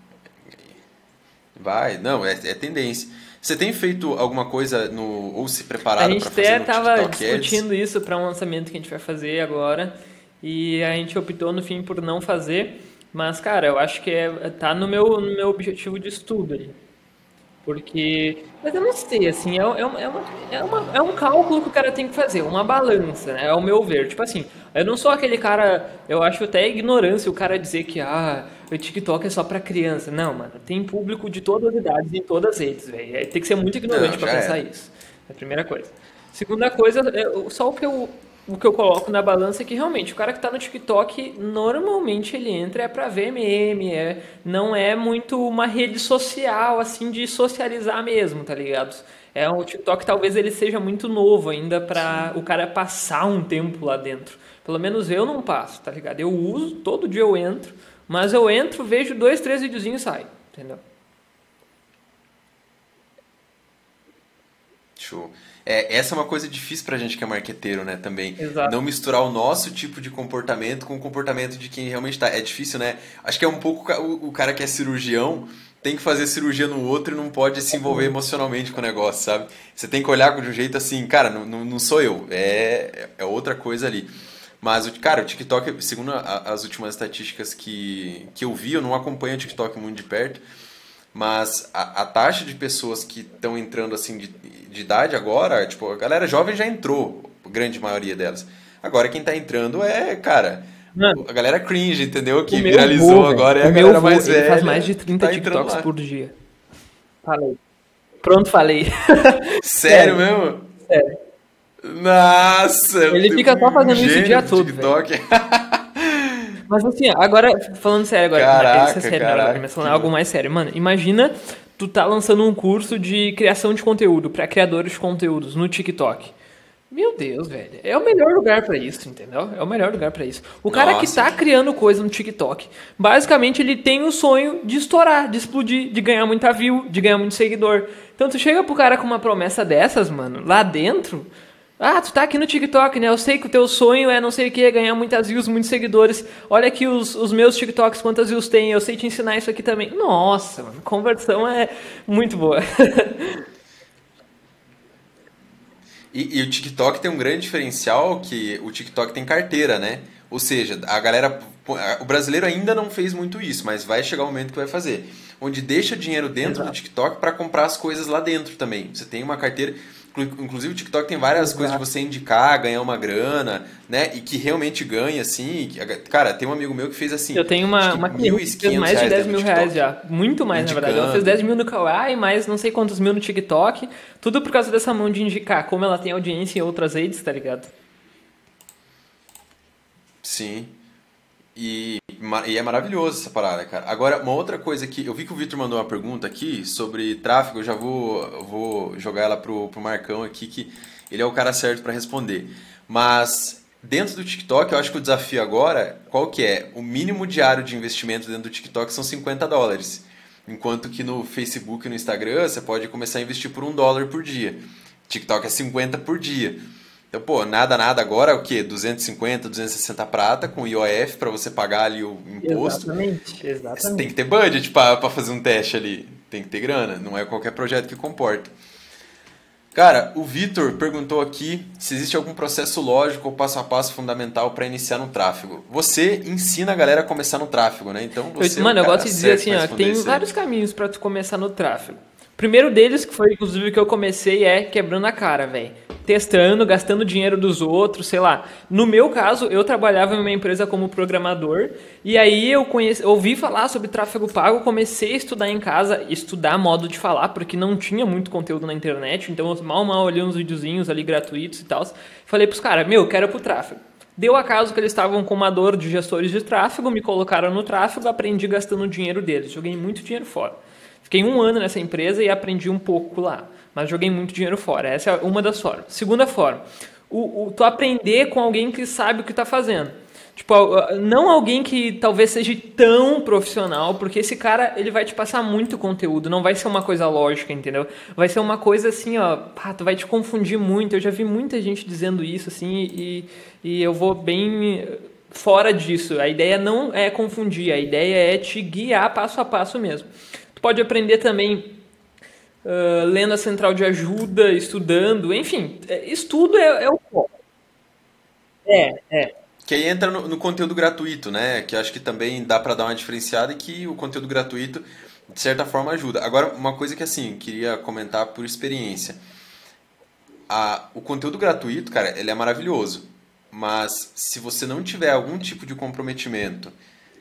Vai, não, é, é tendência. Você tem feito alguma coisa no ou se preparado para fazer no A gente até estava
discutindo isso para um lançamento que a gente vai fazer agora e a gente optou no fim por não fazer, mas cara, eu acho que é, tá no meu no meu objetivo de estudo ali. Porque. Mas eu não sei, assim, é, é, uma, é, uma, é um cálculo que o cara tem que fazer, uma balança, né? É o meu ver. Tipo assim, eu não sou aquele cara. Eu acho até ignorância o cara dizer que, ah, o TikTok é só pra criança. Não, mano, tem público de todas as idades em todas as redes, velho. É, tem que ser muito ignorante para pensar é. isso. É a primeira coisa. Segunda coisa, é, só o que eu o que eu coloco na balança é que realmente o cara que está no TikTok normalmente ele entra é para ver meme, é, não é muito uma rede social assim de socializar mesmo, tá ligado? É o TikTok talvez ele seja muito novo ainda para o cara passar um tempo lá dentro. Pelo menos eu não passo, tá ligado? Eu uso, todo dia eu entro, mas eu entro, vejo dois, três videozinhos e saio, entendeu?
Show. É, essa é uma coisa difícil pra gente que é marqueteiro, né, também. Exato. Não misturar o nosso tipo de comportamento com o comportamento de quem realmente tá. É difícil, né? Acho que é um pouco o, o cara que é cirurgião tem que fazer cirurgia no outro e não pode se envolver emocionalmente com o negócio, sabe? Você tem que olhar de um jeito assim, cara, não, não, não sou eu, é, é outra coisa ali. Mas, cara, o TikTok, segundo a, as últimas estatísticas que, que eu vi, eu não acompanho o TikTok muito de perto, mas a, a taxa de pessoas que estão entrando assim de, de idade agora, tipo, a galera jovem já entrou, a grande maioria delas. Agora quem está entrando é, cara, Mano, a galera cringe, entendeu? Que viralizou agora é a galera mais velha. Ele
faz mais de 30 tá TikToks por dia. Falei. Pronto, falei.
Sério, [LAUGHS] Sério mesmo?
Sério.
Nossa!
Ele fica só fazendo isso o dia todo. TikTok. [LAUGHS] Mas assim, agora, falando sério agora,
caraca,
é sério
caraca,
agora, mas falando algo mais sério. Mano, imagina tu tá lançando um curso de criação de conteúdo para criadores de conteúdos no TikTok. Meu Deus, velho. É o melhor lugar para isso, entendeu? É o melhor lugar para isso. O cara Nossa. que tá criando coisa no TikTok, basicamente ele tem o sonho de estourar, de explodir, de ganhar muita view, de ganhar muito seguidor. Então tu chega pro cara com uma promessa dessas, mano, lá dentro, ah, tu tá aqui no TikTok, né? Eu sei que o teu sonho é não sei o que, ganhar muitas views, muitos seguidores. Olha aqui os, os meus TikToks, quantas views tem. Eu sei te ensinar isso aqui também. Nossa, mano, conversão é muito boa. [LAUGHS]
e, e o TikTok tem um grande diferencial que o TikTok tem carteira, né? Ou seja, a galera. O brasileiro ainda não fez muito isso, mas vai chegar o momento que vai fazer. Onde deixa dinheiro dentro Exato. do TikTok para comprar as coisas lá dentro também. Você tem uma carteira. Inclusive o TikTok tem várias Exato. coisas de você indicar, ganhar uma grana, né? E que realmente ganha, assim. Cara, tem um amigo meu que fez assim.
Eu tenho uma, uma cliente que fez mais de 10 mil reais já. Muito mais, Indicando. na verdade. Ela fez 10 mil no Kawaii, mais não sei quantos mil no TikTok. Tudo por causa dessa mão de indicar. Como ela tem audiência em outras redes, tá ligado?
Sim. E, e, é maravilhoso essa parada, cara. Agora, uma outra coisa que eu vi que o Victor mandou uma pergunta aqui sobre tráfego, eu já vou, vou jogar ela pro, pro Marcão aqui, que ele é o cara certo para responder. Mas dentro do TikTok, eu acho que o desafio agora, qual que é? O mínimo diário de investimento dentro do TikTok são 50 dólares. Enquanto que no Facebook e no Instagram você pode começar a investir por um dólar por dia. TikTok é 50 por dia. Então, pô, nada, nada agora, o quê? 250, 260 prata com IOF para você pagar ali o imposto.
Exatamente, exatamente. Você
tem que ter budget para fazer um teste ali. Tem que ter grana, não é qualquer projeto que comporta. Cara, o Vitor perguntou aqui se existe algum processo lógico ou passo a passo fundamental para iniciar no tráfego. Você ensina a galera a começar no tráfego, né? Então você
eu, Mano, é um eu gosto de dizer assim, ó, tem vários caminhos para tu começar no tráfego. Primeiro deles, que foi inclusive que eu comecei, é quebrando a cara, velho. Testando, gastando dinheiro dos outros, sei lá. No meu caso, eu trabalhava em uma empresa como programador, e aí eu conheci, ouvi falar sobre tráfego pago, comecei a estudar em casa, estudar modo de falar, porque não tinha muito conteúdo na internet, então eu mal mal olhei uns videozinhos ali gratuitos e tal. Falei pros caras, meu, quero pro tráfego. Deu acaso que eles estavam com uma dor de gestores de tráfego, me colocaram no tráfego, aprendi gastando o dinheiro deles. Joguei muito dinheiro fora. Fiquei um ano nessa empresa e aprendi um pouco lá, mas joguei muito dinheiro fora. Essa é uma das formas. Segunda forma, o, o tu aprender com alguém que sabe o que está fazendo. Tipo, não alguém que talvez seja tão profissional, porque esse cara, ele vai te passar muito conteúdo, não vai ser uma coisa lógica, entendeu? Vai ser uma coisa assim, ó, pá, tu vai te confundir muito. Eu já vi muita gente dizendo isso, assim, e, e eu vou bem fora disso. A ideia não é confundir, a ideia é te guiar passo a passo mesmo. Tu pode aprender também Uh, lendo a central de ajuda, estudando, enfim, é, estudo é, é o foco.
É, é. Que aí entra no, no, conteúdo gratuito, né? Que acho que também dá para dar uma diferenciada e que o conteúdo gratuito, de certa forma, ajuda. Agora, uma coisa que, assim, queria comentar por experiência. A, o conteúdo gratuito, cara, ele é maravilhoso. Mas se você não tiver algum tipo de comprometimento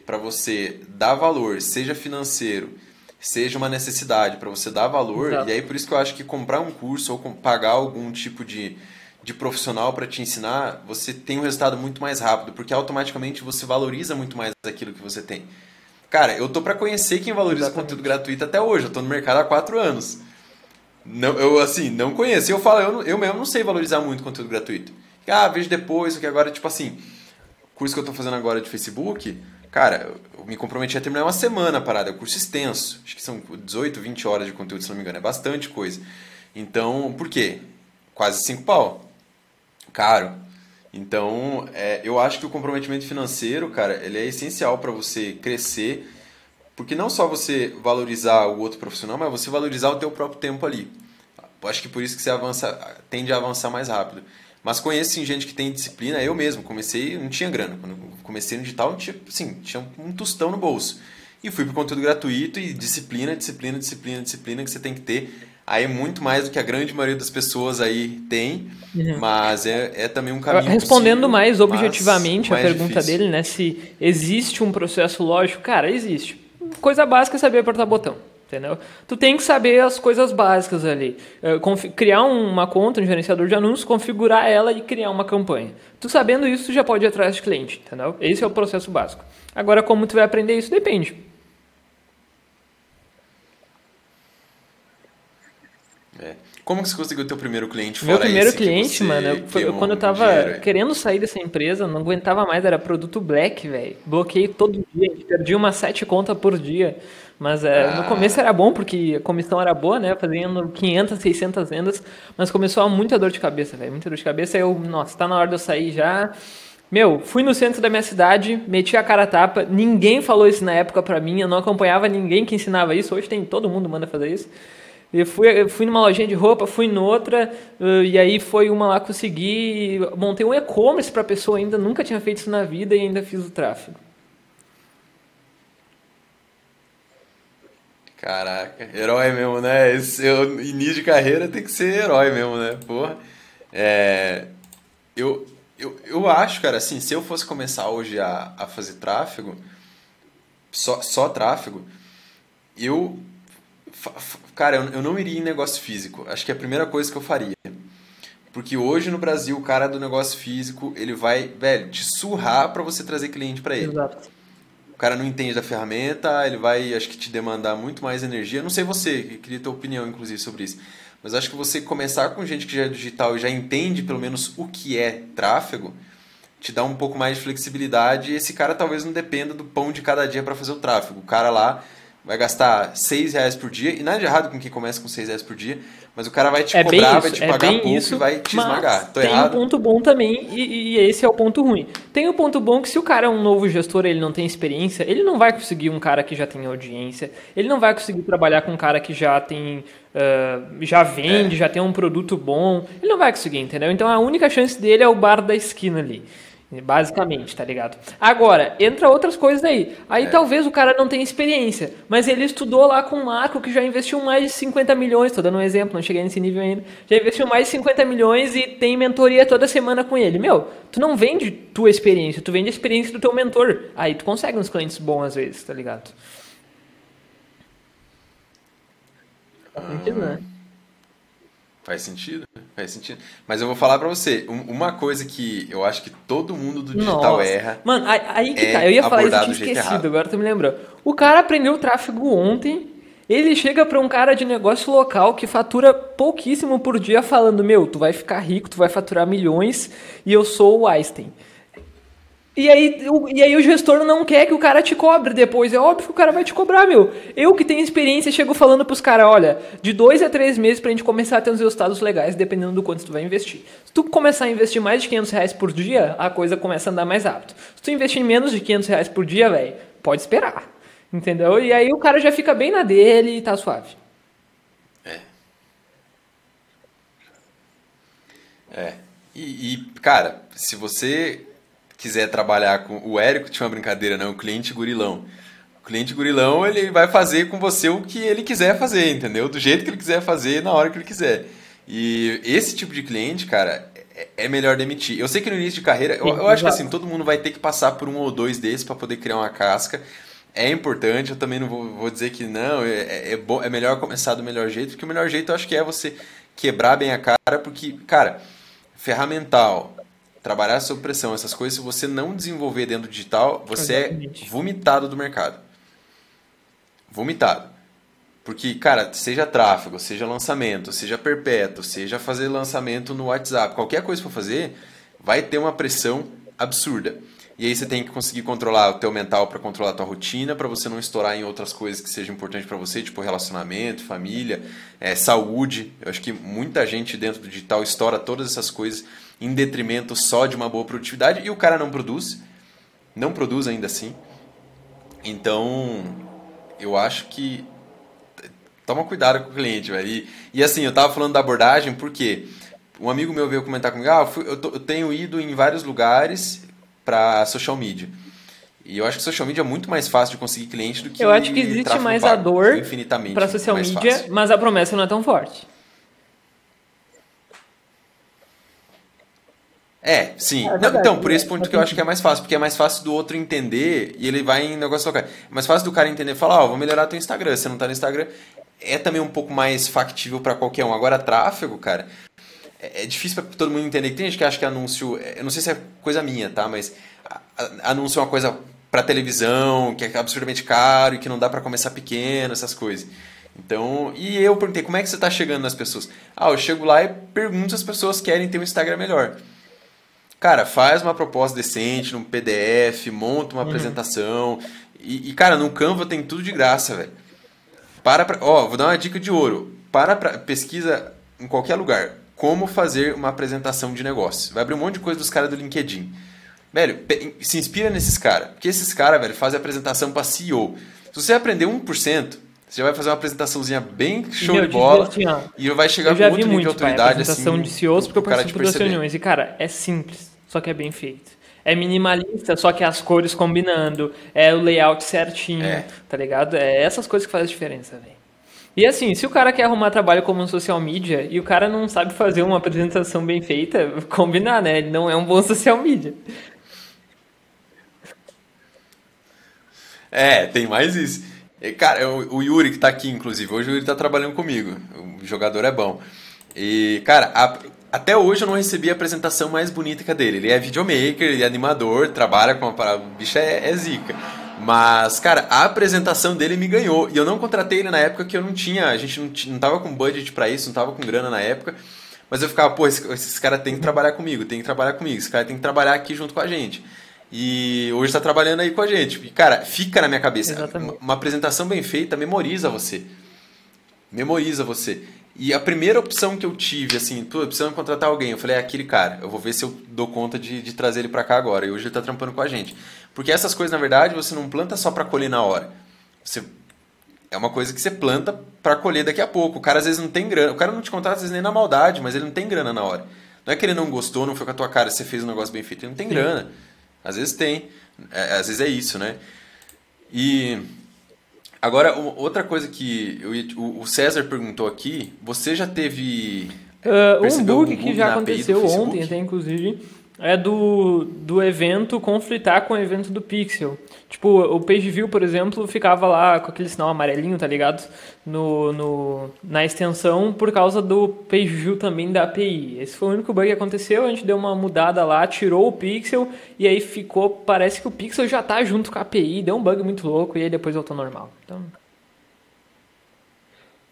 para você dar valor, seja financeiro, seja uma necessidade para você dar valor, Exato. e aí por isso que eu acho que comprar um curso ou pagar algum tipo de de profissional para te ensinar, você tem um resultado muito mais rápido, porque automaticamente você valoriza muito mais aquilo que você tem. Cara, eu tô para conhecer quem valoriza Exatamente. conteúdo gratuito até hoje. Eu tô no mercado há quatro anos. Não, eu, assim, não conheço. Eu falo, eu, eu mesmo não sei valorizar muito conteúdo gratuito. Ah, vejo depois, que agora, tipo assim, o curso que eu tô fazendo agora de Facebook, cara, eu me comprometi a terminar uma semana a parada. É um curso extenso. Acho que são 18, 20 horas de conteúdo, se não me engano. É bastante coisa. Então, por quê? Quase 5 pau caro. Então, é, eu acho que o comprometimento financeiro, cara, ele é essencial para você crescer, porque não só você valorizar o outro profissional, mas você valorizar o teu próprio tempo ali. Acho que por isso que você avança, tende a avançar mais rápido. Mas conheço sim, gente que tem disciplina, eu mesmo comecei, não tinha grana. Quando comecei no digital, tinha, assim, tinha um tostão no bolso. E fui para conteúdo gratuito e disciplina, disciplina, disciplina, disciplina que você tem que ter aí é muito mais do que a grande maioria das pessoas aí tem, uhum. mas é, é também um caminho
Respondendo possível, mais objetivamente mais a pergunta difícil. dele, né, se existe um processo lógico, cara, existe. Coisa básica é saber apertar botão. Entendeu? Tu tem que saber as coisas básicas ali. Eh, criar uma conta, um gerenciador de anúncios, configurar ela e criar uma campanha. Tu sabendo isso, tu já pode ir atrás de cliente, entendeu? Esse é o processo básico. Agora, como tu vai aprender isso, depende.
É. Como que você conseguiu o teu primeiro cliente
fora Meu primeiro cliente, mano, foi quando eu tava querendo sair dessa empresa, não aguentava mais, era produto black, velho. Bloqueei todo dia, perdi umas sete contas por dia. Mas é, ah. no começo era bom, porque a comissão era boa, né? Fazendo 500, 600 vendas, mas começou a muita dor de cabeça, velho. Muita dor de cabeça. Aí eu, nossa, tá na hora de eu sair já. Meu, fui no centro da minha cidade, meti a cara a tapa. Ninguém falou isso na época pra mim, eu não acompanhava ninguém que ensinava isso. Hoje tem todo mundo manda fazer isso. Eu fui, eu fui numa lojinha de roupa, fui noutra, uh, e aí foi uma lá consegui. Montei um e-commerce para pessoa ainda, nunca tinha feito isso na vida e ainda fiz o tráfego.
Caraca, herói mesmo, né? Esse seu início de carreira tem que ser herói mesmo, né? Porra. É, eu, eu, eu acho, cara, assim, se eu fosse começar hoje a, a fazer tráfego, só, só tráfego, eu Cara, eu não iria em negócio físico. Acho que é a primeira coisa que eu faria. Porque hoje no Brasil, o cara do negócio físico, ele vai, velho, te surrar para você trazer cliente para ele. Exato. Cara não entende da ferramenta, ele vai, acho que te demandar muito mais energia. Não sei você, queria ter opinião inclusive sobre isso. Mas acho que você começar com gente que já é digital e já entende pelo menos o que é tráfego, te dá um pouco mais de flexibilidade e esse cara talvez não dependa do pão de cada dia para fazer o tráfego. O cara lá vai gastar 6 reais por dia, e nada de errado com quem começa com 6 reais por dia, mas o cara vai te é cobrar, vai te é pagar pouco isso, e vai te esmagar.
Tô tem errado? um ponto bom também, e, e, esse é o ponto ruim. Tem o um ponto bom que se o cara é um novo gestor ele não tem experiência, ele não vai conseguir um cara que já tem audiência, ele não vai conseguir trabalhar com um cara que já tem. Uh, já vende, é. já tem um produto bom. Ele não vai conseguir, entendeu? Então a única chance dele é o bar da esquina ali. Basicamente, tá ligado? Agora, entra outras coisas aí. Aí é. talvez o cara não tenha experiência, mas ele estudou lá com um Marco que já investiu mais de 50 milhões, tô dando um exemplo, não cheguei nesse nível ainda. Já investiu mais de 50 milhões e tem mentoria toda semana com ele. Meu, tu não vende tua experiência, tu vende a experiência do teu mentor. Aí tu consegue uns clientes bons às vezes, tá ligado?
Faz sentido, né? Faz sentido, faz sentido. Mas eu vou falar pra você, uma coisa que eu acho que todo mundo do digital Nossa. erra.
Mano, aí, aí que é tá, eu ia falar isso, eu tinha esquecido, errado. agora tu me lembrou. O cara aprendeu o tráfego ontem, ele chega para um cara de negócio local que fatura pouquíssimo por dia falando: Meu, tu vai ficar rico, tu vai faturar milhões e eu sou o Einstein. E aí, e aí o gestor não quer que o cara te cobre depois. É óbvio que o cara vai te cobrar, meu. Eu que tenho experiência, chego falando pros caras, olha, de dois a três meses pra gente começar a ter uns resultados legais, dependendo do quanto tu vai investir. Se tu começar a investir mais de 500 reais por dia, a coisa começa a andar mais rápido. Se tu investir menos de 500 reais por dia, velho, pode esperar. Entendeu? E aí o cara já fica bem na dele e tá suave.
É. É. E, e cara, se você quiser trabalhar com. O Érico tinha uma brincadeira, né? O cliente gurilão. O cliente gurilão, ele vai fazer com você o que ele quiser fazer, entendeu? Do jeito que ele quiser fazer, na hora que ele quiser. E esse tipo de cliente, cara, é, é melhor demitir. Eu sei que no início de carreira, eu, eu acho que assim, todo mundo vai ter que passar por um ou dois desses para poder criar uma casca. É importante, eu também não vou, vou dizer que não, é, é, é, bom, é melhor começar do melhor jeito, porque o melhor jeito eu acho que é você quebrar bem a cara, porque, cara, ferramental, trabalhar sob pressão, essas coisas, se você não desenvolver dentro do digital, você é Exatamente. é vomitado do mercado. Vomitado. Porque, cara, seja tráfego, seja lançamento, seja perpétuo, seja fazer lançamento no WhatsApp, qualquer coisa for fazer, vai ter uma pressão absurda. E aí você tem que conseguir controlar o teu mental para controlar a tua rotina, para você não estourar em outras coisas que sejam importantes para você, tipo relacionamento, família, é, saúde. Eu acho que muita gente dentro do digital estoura todas essas coisas em detrimento só de uma boa produtividade e o cara não produz, não produz ainda assim. Então, eu acho que toma cuidado com o cliente, velho. E, e assim, eu tava falando da abordagem porque um amigo meu veio comentar comigo, ah, eu, fui, eu, tô, eu tenho ido em vários lugares para social media. E eu acho que social media é muito mais fácil de conseguir cliente do que
Eu acho que existe mais pago, a dor para social media, fácil. mas a promessa não é tão forte.
É, sim. É verdade, então, por esse ponto é que eu acho que é mais fácil, porque é mais fácil do outro entender e ele vai em negócio local. É mais fácil do cara entender e falar, ó, oh, vou melhorar teu Instagram. Se você não tá no Instagram, é também um pouco mais factível para qualquer um. Agora, tráfego, cara, é, é difícil para todo mundo entender. Tem gente que acha que anúncio, é, eu não sei se é coisa minha, tá? Mas anúncio é uma coisa para televisão, que é absurdamente caro e que não dá para começar pequeno, essas coisas. Então, e eu perguntei, como é que você está chegando nas pessoas? Ah, eu chego lá e pergunto se as pessoas querem ter um Instagram melhor. Cara, faz uma proposta decente num PDF, monta uma uhum. apresentação. E, e, cara, no Canva tem tudo de graça, velho. Para pra, ó, vou dar uma dica de ouro. Para pra, pesquisa em qualquer lugar como fazer uma apresentação de negócio. Vai abrir um monte de coisa dos caras do LinkedIn. Velho, se inspira nesses caras. Porque esses caras, velho, fazem apresentação para CEO. Se você aprender 1%, você vai fazer uma apresentaçãozinha bem show Meu, de bola. Assim, e vai chegar com outro nível de autoridade.
Pai, apresentação
assim,
de CEOs porque eu participo das reuniões. E, cara, é simples, só que é bem feito. É minimalista, só que as cores combinando. É o layout certinho, é. tá ligado? É essas coisas que fazem a diferença, velho. E assim, se o cara quer arrumar trabalho como um social media e o cara não sabe fazer uma apresentação bem feita, [LAUGHS] combinar, né? Ele não é um bom [LAUGHS] social media.
É, tem mais isso. Cara, o Yuri que tá aqui, inclusive, hoje o Yuri tá trabalhando comigo. O jogador é bom. E, cara, a, até hoje eu não recebi a apresentação mais bonita que a dele. Ele é videomaker, ele é animador, trabalha com a. O bicho é, é zica. Mas, cara, a apresentação dele me ganhou. E eu não contratei ele na época que eu não tinha. A gente não, não tava com budget para isso, não tava com grana na época. Mas eu ficava, pô, esse, esse cara tem que trabalhar comigo, tem que trabalhar comigo, esse cara tem que trabalhar aqui junto com a gente. E hoje está trabalhando aí com a gente. E, cara, fica na minha cabeça. Exatamente. Uma apresentação bem feita memoriza você. Memoriza você. E a primeira opção que eu tive, assim, pô, precisando contratar alguém, eu falei, é aquele cara, eu vou ver se eu dou conta de, de trazer ele para cá agora. E hoje ele está trampando com a gente. Porque essas coisas, na verdade, você não planta só para colher na hora. Você é uma coisa que você planta para colher daqui a pouco. O cara às vezes não tem grana. O cara não te contrata às vezes nem na maldade, mas ele não tem grana na hora. Não é que ele não gostou, não foi com a tua cara, você fez um negócio bem feito. Ele não tem Sim. grana. Às vezes tem. É, às vezes é isso, né? E agora, outra coisa que eu, o César perguntou aqui, você já teve.
Uh, um bug que já aconteceu ontem, até inclusive, é do, do evento conflitar com o evento do Pixel. Tipo, o page view, por exemplo, ficava lá com aquele sinal amarelinho, tá ligado? No, no, na extensão por causa do page view também da API. Esse foi o único bug que aconteceu, a gente deu uma mudada lá, tirou o pixel e aí ficou, parece que o pixel já tá junto com a API, deu um bug muito louco e aí depois voltou normal. Então...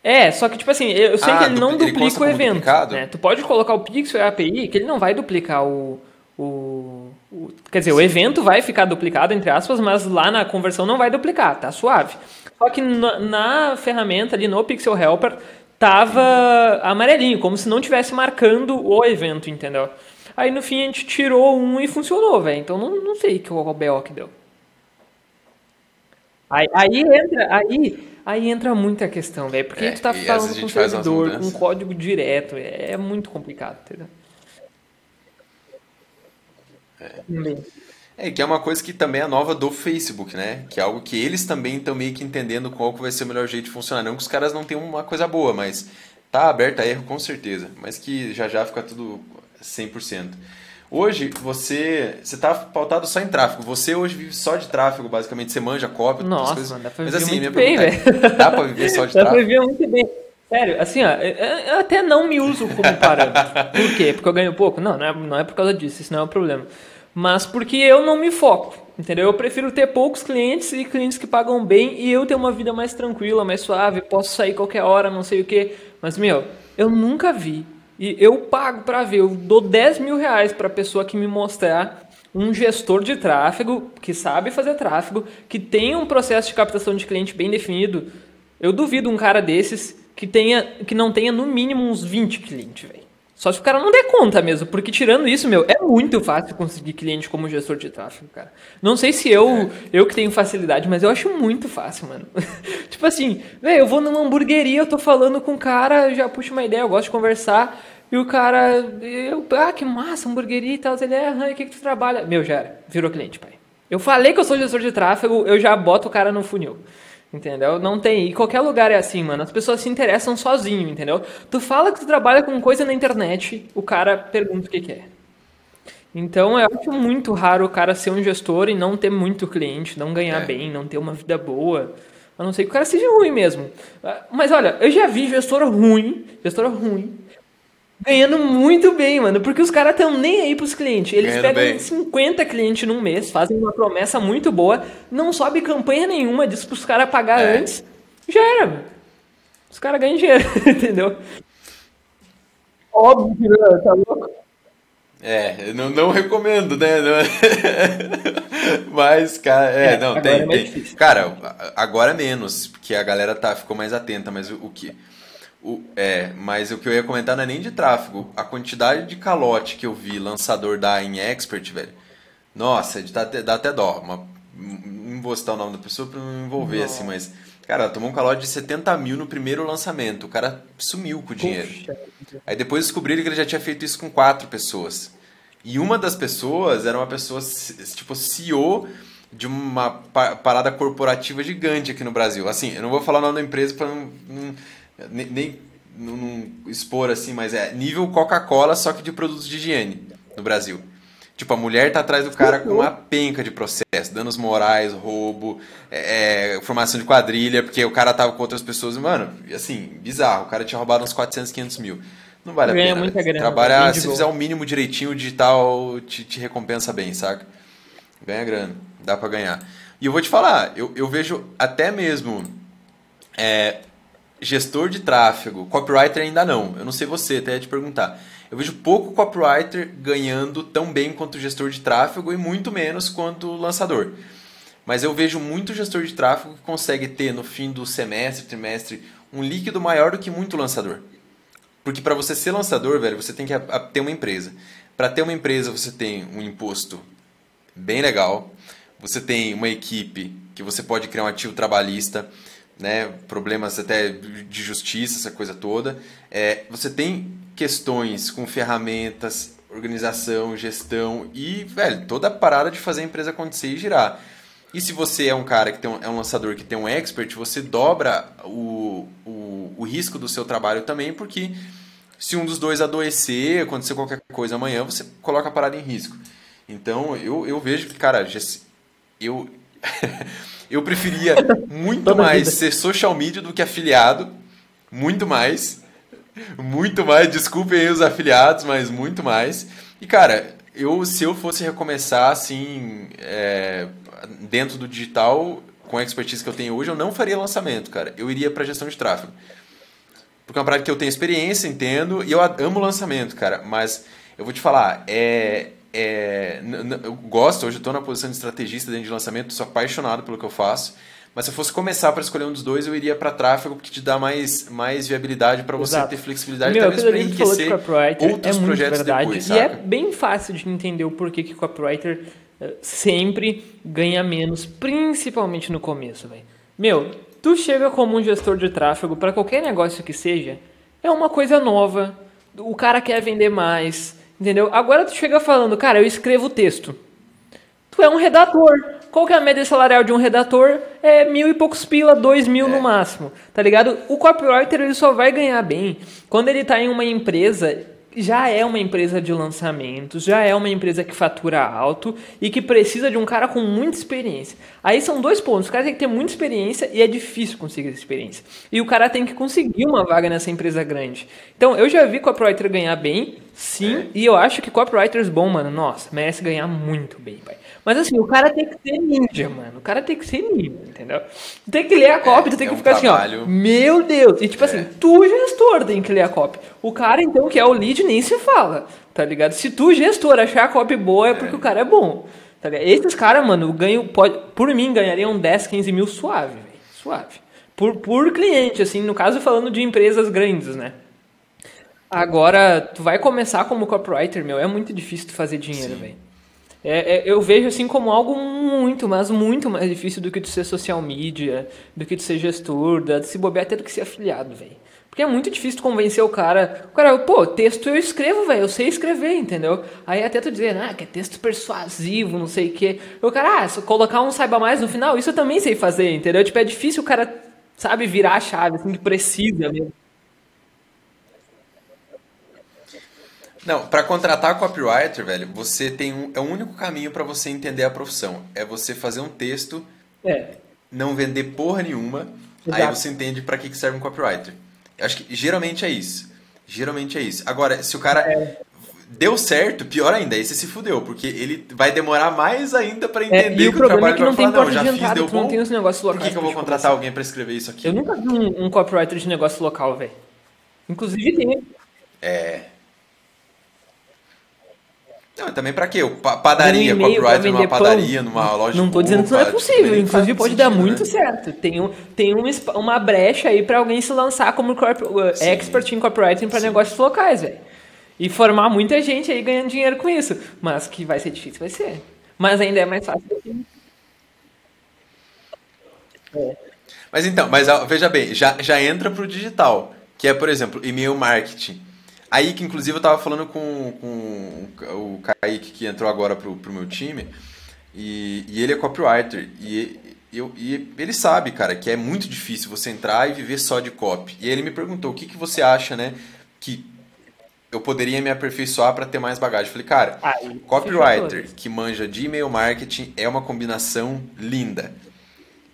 É, só que tipo assim, eu sei ah, que ele não ele duplica o evento. Né? Tu pode colocar o pixel e a API, que ele não vai duplicar o, o, o, quer dizer, o evento vai ficar duplicado, entre aspas, mas lá na conversão não vai duplicar, tá suave. Só que na, na ferramenta ali no Pixel Helper tava amarelinho, como se não tivesse marcando o evento, entendeu? Aí no fim a gente tirou um e funcionou, velho. Então não, não sei que o BO que deu. Aí, aí entra, aí, aí entra muita questão, velho. Porque é, tu tá falando com o servidor, com código direto. É, é muito complicado, entendeu?
É. É, que é uma coisa que também é nova do Facebook, né? Que é algo que eles também estão meio que entendendo qual que vai ser o melhor jeito de funcionar. Não que os caras não tenham uma coisa boa, mas tá aberto a erro com certeza. Mas que já já fica tudo 100%. Hoje você você tá pautado só em tráfego. Você hoje vive só de tráfego, basicamente. Você manja cópia,
Nossa, coisas. Dá pra
viver
Mas assim, muito bem, velho.
É, dá pra viver só de
dá [LAUGHS]
tráfego? Dá pra
viver muito bem. Sério, assim, ó, eu até não me uso como parâmetro. [LAUGHS] Por quê? Porque eu ganho pouco? Não, não é, não é por causa disso, isso não é um problema mas porque eu não me foco, entendeu? Eu prefiro ter poucos clientes e clientes que pagam bem e eu ter uma vida mais tranquila, mais suave, posso sair qualquer hora, não sei o que. Mas, meu, eu nunca vi. E eu pago para ver, eu dou 10 mil reais para pessoa que me mostrar um gestor de tráfego que sabe fazer tráfego, que tem um processo de captação de cliente bem definido. Eu duvido um cara desses que tenha que não tenha no mínimo uns 20 clientes, velho. Só se o cara não der conta mesmo, porque tirando isso, meu, é muito fácil conseguir cliente como gestor de tráfego, cara. Não sei se eu, eu que tenho facilidade, mas eu acho muito fácil, mano. [LAUGHS] tipo assim, velho, eu vou numa hamburgueria, eu tô falando com o cara, já puxo uma ideia, eu gosto de conversar, e o cara, eu, ah, que massa, hamburgueria e tal, ele é, o que que tu trabalha? Meu, já era, virou cliente, pai. Eu falei que eu sou gestor de tráfego, eu já boto o cara no funil. Entendeu? Não tem. E qualquer lugar é assim, mano. As pessoas se interessam sozinho, entendeu? Tu fala que tu trabalha com coisa na internet, o cara pergunta o que, que é. Então eu acho muito raro o cara ser um gestor e não ter muito cliente, não ganhar é. bem, não ter uma vida boa. A não ser que o cara seja ruim mesmo. Ah, mas olha, eu já vi gestor ruim, gestor ruim, ganhando muito bem, mano. Porque os caras estão nem aí pros clientes. Eles ganhando pegam bem. 50 clientes num mês, fazem uma promessa muito boa, não sobe campanha nenhuma, diz pros caras pagar é. antes. Já era. Os caras ganham dinheiro, [LAUGHS] entendeu? Óbvio, né? tá louco?
É, não, não recomendo, né? [LAUGHS] Mas, cara, é, é não, tem, é tem. Cara, agora menos, porque a galera tá, ficou mais atenta, mas o, o que o, é, mas o que eu ia comentar não é nem de tráfego. A quantidade de calote que eu vi lançador dar em Expert, velho. Nossa, dá, dá até dó. Uma, não vou citar o nome da pessoa pra não me envolver, assim, mas. Cara, tomou um calote de 70 mil no primeiro lançamento. O cara sumiu com o dinheiro. Puxa. Aí depois descobriram que ele já tinha feito isso com quatro pessoas. E uma das pessoas era uma pessoa, tipo, CEO de uma parada corporativa gigante aqui no Brasil. Assim, eu não vou falar o nome da empresa para não, não nem, nem não, não expor assim, mas é nível Coca-Cola, só que de produtos de higiene no Brasil. Tipo, a mulher tá atrás do cara com uma penca de processo, danos morais, roubo, é, é formação de quadrilha, porque o cara tava com outras pessoas. Mano, assim, bizarro. O cara tinha roubado uns 400, 500 mil. Não vale Ganha a pena. Muita grana, Trabalhar, se fizer o um mínimo direitinho, o digital te, te recompensa bem, saca? Ganha grana, dá para ganhar. E eu vou te falar, eu, eu vejo até mesmo é, gestor de tráfego, copywriter ainda não. Eu não sei você, até ia te perguntar. Eu vejo pouco copywriter ganhando tão bem quanto gestor de tráfego e muito menos quanto lançador. Mas eu vejo muito gestor de tráfego que consegue ter no fim do semestre, trimestre, um líquido maior do que muito lançador. Porque para você ser lançador, velho, você tem que ter uma empresa. Para ter uma empresa, você tem um imposto bem legal, você tem uma equipe que você pode criar um ativo trabalhista, né, problemas até de justiça, essa coisa toda. É, você tem questões com ferramentas, organização, gestão e, velho, toda a parada de fazer a empresa acontecer e girar. E se você é um cara que tem um, é um lançador que tem um expert, você dobra o, o, o risco do seu trabalho também, porque se um dos dois adoecer, acontecer qualquer coisa amanhã, você coloca a parada em risco. Então, eu, eu vejo que, cara, eu, [LAUGHS] eu preferia [LAUGHS] muito mais ser social media do que afiliado. Muito mais. Muito mais. Desculpem aí os afiliados, mas muito mais. E, cara, eu, se eu fosse recomeçar, assim, é, dentro do digital, com a expertise que eu tenho hoje, eu não faria lançamento, cara. Eu iria para gestão de tráfego. Porque é uma prática que eu tenho experiência, entendo, e eu amo lançamento, cara. Mas eu vou te falar, é, é, eu gosto, hoje eu estou na posição de estrategista dentro de lançamento, sou apaixonado pelo que eu faço. Mas se eu fosse começar para escolher um dos dois, eu iria para tráfego, porque te dá mais, mais viabilidade para você ter flexibilidade
Meu,
também para
enriquecer outros
é projetos
verdade.
depois,
saca? E é bem fácil de entender o porquê que copywriter uh, sempre ganha menos, principalmente no começo, velho. Meu, tu chega como um gestor de tráfego para qualquer negócio que seja, é uma coisa nova, o cara quer vender mais, entendeu? Agora tu chega falando, cara, eu escrevo texto. Tu é um redator. Qual que é a média salarial de um redator? É mil e poucos pila, dois mil é. no máximo, tá ligado? O copywriter ele só vai ganhar bem quando ele tá em uma empresa já é uma empresa de lançamentos, já é uma empresa que fatura alto e que precisa de um cara com muita experiência. Aí são dois pontos. O cara tem que ter muita experiência e é difícil conseguir essa experiência. E o cara tem que conseguir uma vaga nessa empresa grande. Então, eu já vi copywriter ganhar bem, sim, é. e eu acho que copywriters bom, mano, nossa, merece ganhar muito bem, pai. Mas assim, o cara tem que ser ninja, mano. O cara tem que ser ninja, entendeu? Tem que ler a cópia, tu tem é que um ficar trabalho. assim, ó. Meu Deus! E tipo assim, é. assim, tu, gestor, tem que ler a cópia. O cara, então, que é o lead, nem se fala, tá ligado? Se tu, gestor, achar a cópia boa, é porque é. o cara é bom. Tá ligado? Esses caras, mano, ganho, pode, por mim, ganhariam 10, 15 mil suave, velho. Suave. Por, por cliente, assim, no caso falando de empresas grandes, né? Agora, tu vai começar como copywriter, meu, é muito difícil tu fazer dinheiro, velho. É, é, eu vejo assim como algo muito, mas muito mais difícil do que de ser social media, do que de ser gestor, de se bobear até do que ser afiliado, velho. Porque é muito difícil convencer o cara. O cara, pô, texto eu escrevo, velho, eu sei escrever, entendeu? Aí até tu dizer, ah, que é texto persuasivo, não sei o quê. O cara, ah, se colocar um saiba mais no final, isso eu também sei fazer, entendeu? Tipo, é difícil o cara, sabe, virar a chave, assim, que precisa mesmo.
Não, para contratar copywriter, velho, você tem um, é o único caminho para você entender a profissão. É você fazer um texto,
é.
não vender porra nenhuma, Exato. aí você entende para que, que serve um copywriter. Eu acho que geralmente é isso. Geralmente é isso. Agora, se o cara é. deu certo, pior ainda, aí você se fudeu, porque ele vai demorar mais ainda para entender
é,
que o, o trabalho
é que não
vai
falar,
não, já
fiz, deu bom. Não tem os negócios locais
Por que, que eu vou contratar começar? alguém para escrever isso aqui?
Eu nunca vi um, um copywriter de negócio local, velho. Inclusive tem.
É. Não, também para quê? Padaria, um copyright numa padaria, pão. numa loja
Não tô dizendo que não é possível, inclusive pode sentido, dar muito né? certo. Tem, um, tem uma, uma brecha aí para alguém se lançar como corp, uh, expert em copywriting para negócios locais, velho. E formar muita gente aí ganhando dinheiro com isso. Mas que vai ser difícil, vai ser. Mas ainda é mais fácil aqui.
É. Mas então, mas veja bem, já, já entra pro digital, que é, por exemplo, e-mail marketing. Aí que inclusive eu tava falando com, com o Kaique que entrou agora pro, pro meu time, e, e ele é copywriter, e, eu, e ele sabe, cara, que é muito difícil você entrar e viver só de copy. E ele me perguntou, o que, que você acha, né, que eu poderia me aperfeiçoar para ter mais bagagem. Eu falei, cara, Ai, copywriter que manja de e-mail marketing é uma combinação linda.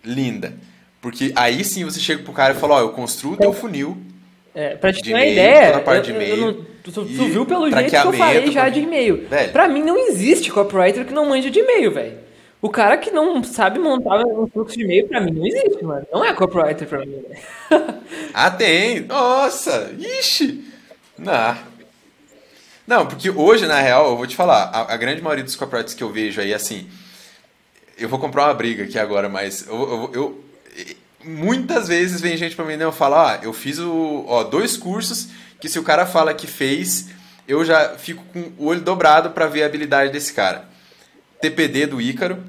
Linda. Porque aí sim você chega pro cara e fala, ó, eu construo o teu funil,
é, pra te ter uma ideia, eu, eu tu, tu, tu viu pelo jeito que eu falei já de e-mail. Velho. Pra mim não existe copywriter que não manja de e-mail, velho. O cara que não sabe montar um fluxo de e-mail, pra mim não existe, mano. Não é copywriter pra mim. [LAUGHS]
ah, tem! Nossa! Ixi! Não. Não, porque hoje, na real, eu vou te falar, a, a grande maioria dos copywriters que eu vejo aí, assim, eu vou comprar uma briga aqui agora, mas eu, eu, eu muitas vezes vem gente para mim e fala, ah, eu fiz o, ó, dois cursos que se o cara fala que fez, eu já fico com o olho dobrado para ver a habilidade desse cara. TPD do Ícaro,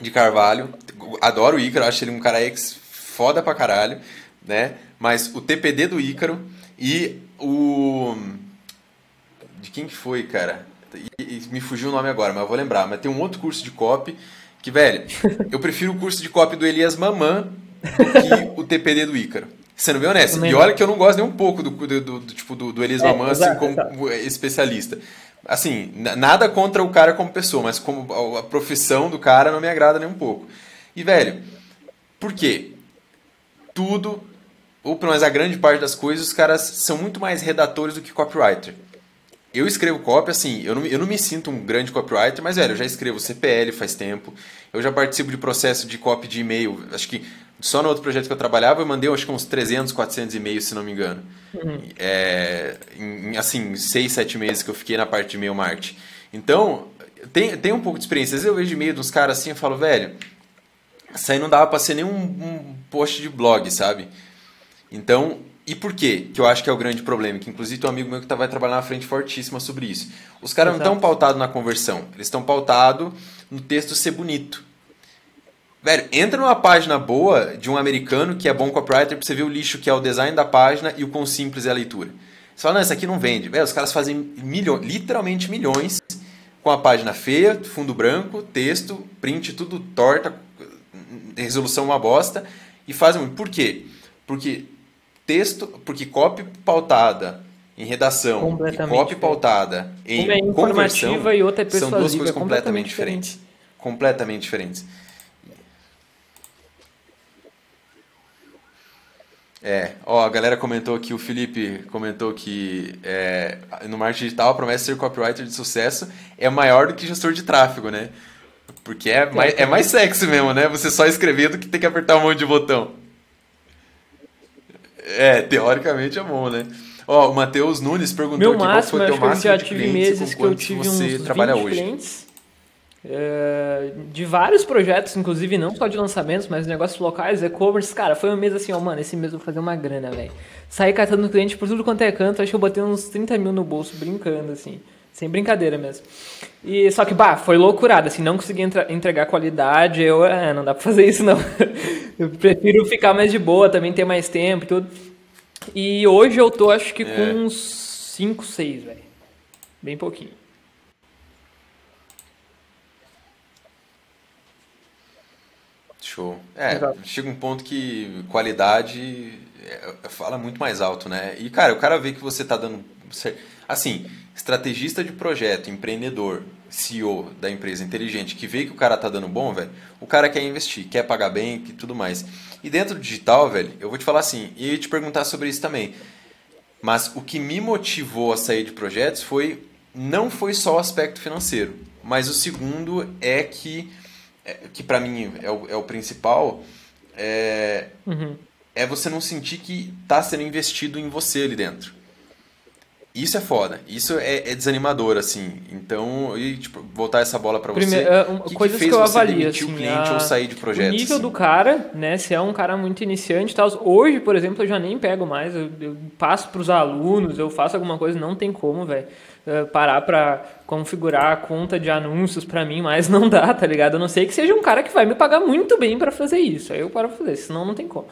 de Carvalho. Adoro o Ícaro, acho ele um cara ex foda pra caralho, né? Mas o TPD do Ícaro e o... De quem que foi, cara? E, e, me fugiu o nome agora, mas eu vou lembrar. Mas tem um outro curso de copy que, velho, eu prefiro o curso de copy do Elias Mamã que o TPD do Ícaro. Sendo bem honesto. E olha que eu não gosto nem um pouco do, do, do, do tipo, do, do Elias é, Maman, assim, como exato. especialista. Assim, nada contra o cara como pessoa, mas como a profissão do cara não me agrada nem um pouco. E, velho, por quê? Tudo, ou pelo menos a grande parte das coisas, os caras são muito mais redatores do que copywriter. Eu escrevo copy, assim, eu não, eu não me sinto um grande copywriter, mas, velho, eu já escrevo CPL faz tempo, eu já participo de processo de copy de e-mail, acho que só no outro projeto que eu trabalhava, eu mandei acho que uns 300, 400 e-mails, se não me engano. Uhum. É, em, assim, 6, 7 meses que eu fiquei na parte de e-mail marketing. Então, tem, tem um pouco de experiência. Às vezes eu vejo e-mail dos caras assim e falo, velho, isso aí não dava para ser nem um, um, post de blog, sabe? Então, e por quê? Que eu acho que é o grande problema. Que inclusive tem um amigo meu que tá, vai trabalhar na frente fortíssima sobre isso. Os caras não estão pautados na conversão, eles estão pautados no texto ser bonito. Velho, entra numa página boa de um americano que é bom copywriter pra você ver o lixo que é o design da página e o quão simples é a leitura. Você fala, não, isso aqui não vende. Velho, os caras fazem milhões, literalmente milhões com a página feia, fundo branco, texto, print, tudo torta, resolução uma bosta e fazem Por quê? Porque texto, porque copy pautada em redação e copy pautada em uma é conversão
e outra é
são duas coisas completamente diferentes. Completamente diferentes. É, ó, a galera comentou aqui, o Felipe comentou que é, no marketing digital a promessa de ser copywriter de sucesso é maior do que gestor de tráfego, né? Porque é, mais, é mais sexy mesmo, né? Você só escrever do que ter que apertar um monte de botão. É, teoricamente é bom, né? Ó, o Matheus Nunes perguntou
Meu aqui máximo, qual foi o teu máximo de clientes meses que eu tive você uns trabalha hoje. Clientes é, de vários projetos, inclusive não só de lançamentos, mas negócios locais, e-commerce. Cara, foi um mês assim, ó, mano, esse mês eu vou fazer uma grana, velho. Saí catando cliente por tudo quanto é canto, acho que eu botei uns 30 mil no bolso brincando, assim. Sem brincadeira mesmo. E só que, bah, foi loucurada, assim, não consegui entregar qualidade, eu, é, não dá pra fazer isso não. [LAUGHS] eu prefiro ficar mais de boa, também ter mais tempo e tudo. E hoje eu tô, acho que é. com uns 5, 6, velho. Bem pouquinho.
Show. É, Exato. chega um ponto que qualidade é, fala muito mais alto, né? E, cara, o cara vê que você tá dando. Assim, estrategista de projeto, empreendedor, CEO da empresa inteligente, que vê que o cara tá dando bom, velho, o cara quer investir, quer pagar bem e tudo mais. E dentro do digital, velho, eu vou te falar assim, e te perguntar sobre isso também. Mas o que me motivou a sair de projetos foi. Não foi só o aspecto financeiro, mas o segundo é que é, que para mim é o, é o principal, é, uhum. é você não sentir que tá sendo investido em você ali dentro. Isso é foda. Isso é, é desanimador, assim. Então, e, tipo, voltar essa bola para você.
Uh, que coisas que, que eu avalio, assim,
o cliente a... ou sair de projeto?
O nível assim? do cara, né? Se é um cara muito iniciante e tal. Hoje, por exemplo, eu já nem pego mais. Eu, eu passo para os alunos, eu faço alguma coisa, não tem como, velho. Uh, parar para configurar a conta de anúncios para mim, mas [LAUGHS] não dá, tá ligado? Eu não sei que seja um cara que vai me pagar muito bem para fazer isso. Aí eu paro pra fazer, senão não tem como.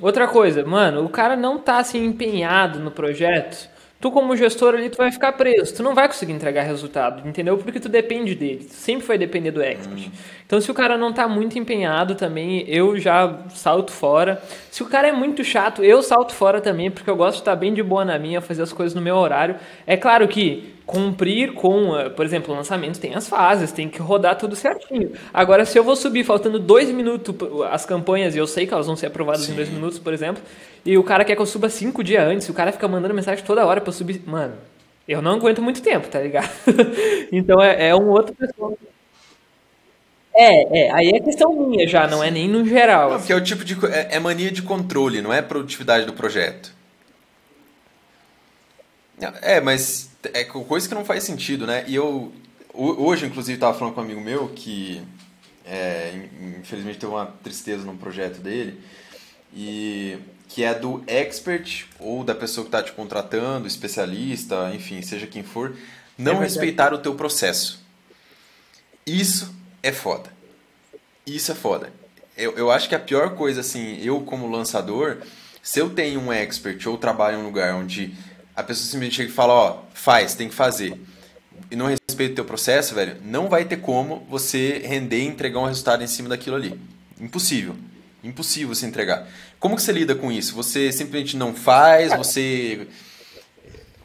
Outra coisa, mano, o cara não tá assim empenhado no projeto tu como gestor ali, tu vai ficar preso. Tu não vai conseguir entregar resultado, entendeu? Porque tu depende dele. Tu sempre vai depender do expert. Hum. Então, se o cara não tá muito empenhado também, eu já salto fora. Se o cara é muito chato, eu salto fora também, porque eu gosto de estar bem de boa na minha, fazer as coisas no meu horário. É claro que cumprir com, eh, por exemplo, o lançamento tem as fases, tem que rodar tudo certinho. Agora, se eu vou subir faltando dois minutos as campanhas, e eu sei que elas vão ser aprovadas Sim. em dois minutos, por exemplo, e o cara quer que eu suba cinco dias antes, o cara fica mandando mensagem toda hora pra eu subir. Mano, eu não aguento muito tempo, tá ligado? [LAUGHS] então é, é um outro pessoal. É, é, aí é questão minha já, não é nem no geral.
Não, assim. porque é o tipo de. É, é mania de controle, não é produtividade do projeto. É, mas é coisa que não faz sentido, né? E eu, hoje, inclusive, estava falando com um amigo meu que, é, infelizmente, teve uma tristeza no projeto dele, e que é do expert ou da pessoa que está te contratando, especialista, enfim, seja quem for, não é respeitar o teu processo. Isso é foda. Isso é foda. Eu, eu acho que a pior coisa, assim, eu como lançador, se eu tenho um expert ou trabalho em um lugar onde a pessoa simplesmente chega e fala, ó, faz, tem que fazer, e não respeita o teu processo, velho, não vai ter como você render e entregar um resultado em cima daquilo ali. Impossível. Impossível você entregar. Como que você lida com isso? Você simplesmente não faz, você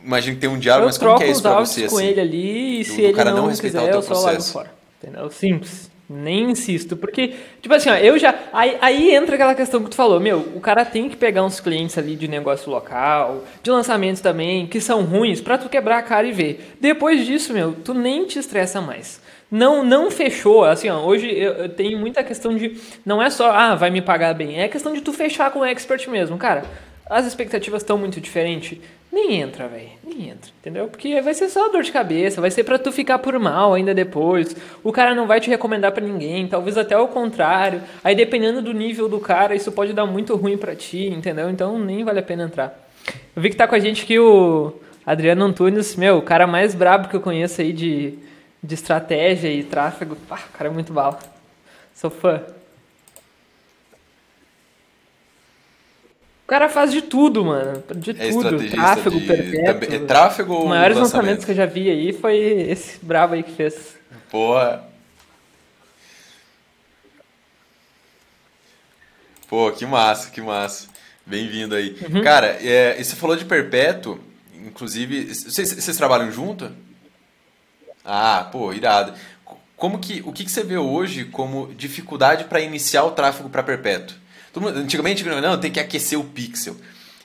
imagina que tem um diálogo,
eu
mas como que é isso
para
você?
com
assim?
ele ali e se
do
ele
cara
não,
não respeitar o
quiser,
teu
eu só largo
processo.
fora. Entendeu? Simples. Nem insisto, porque, tipo assim, ó, eu já. Aí, aí entra aquela questão que tu falou, meu, o cara tem que pegar uns clientes ali de negócio local, de lançamentos também, que são ruins, pra tu quebrar a cara e ver. Depois disso, meu, tu nem te estressa mais. Não, não fechou, assim, ó, hoje eu, eu tenho muita questão de. Não é só, ah, vai me pagar bem, é questão de tu fechar com o expert mesmo, cara. As expectativas estão muito diferentes nem entra, velho. Nem entra, entendeu? Porque vai ser só dor de cabeça, vai ser para tu ficar por mal ainda depois. O cara não vai te recomendar para ninguém, talvez até o contrário. Aí dependendo do nível do cara, isso pode dar muito ruim para ti, entendeu? Então nem vale a pena entrar. Eu vi que tá com a gente aqui o Adriano Antunes, meu, o cara mais brabo que eu conheço aí de, de estratégia e tráfego. Pá, o cara é muito bala. Sou fã. Cara faz de tudo, mano. De
É
tudo. Tráfego
de-
perpétuo.
também- é tráfego
Os maiores
lançamento?
lançamentos que eu já vi aí foi esse brabo aí que fez.
Porra. Pô, que massa, que massa. Bem-vindo aí.
Uhum.
Cara, é, e você falou de perpétuo, inclusive, vocês, vocês trabalham junto? Ah, pô, irado. Como que, o que, que você vê hoje como dificuldade para iniciar o tráfego para perpétuo? Antigamente, não, tem que aquecer o pixel.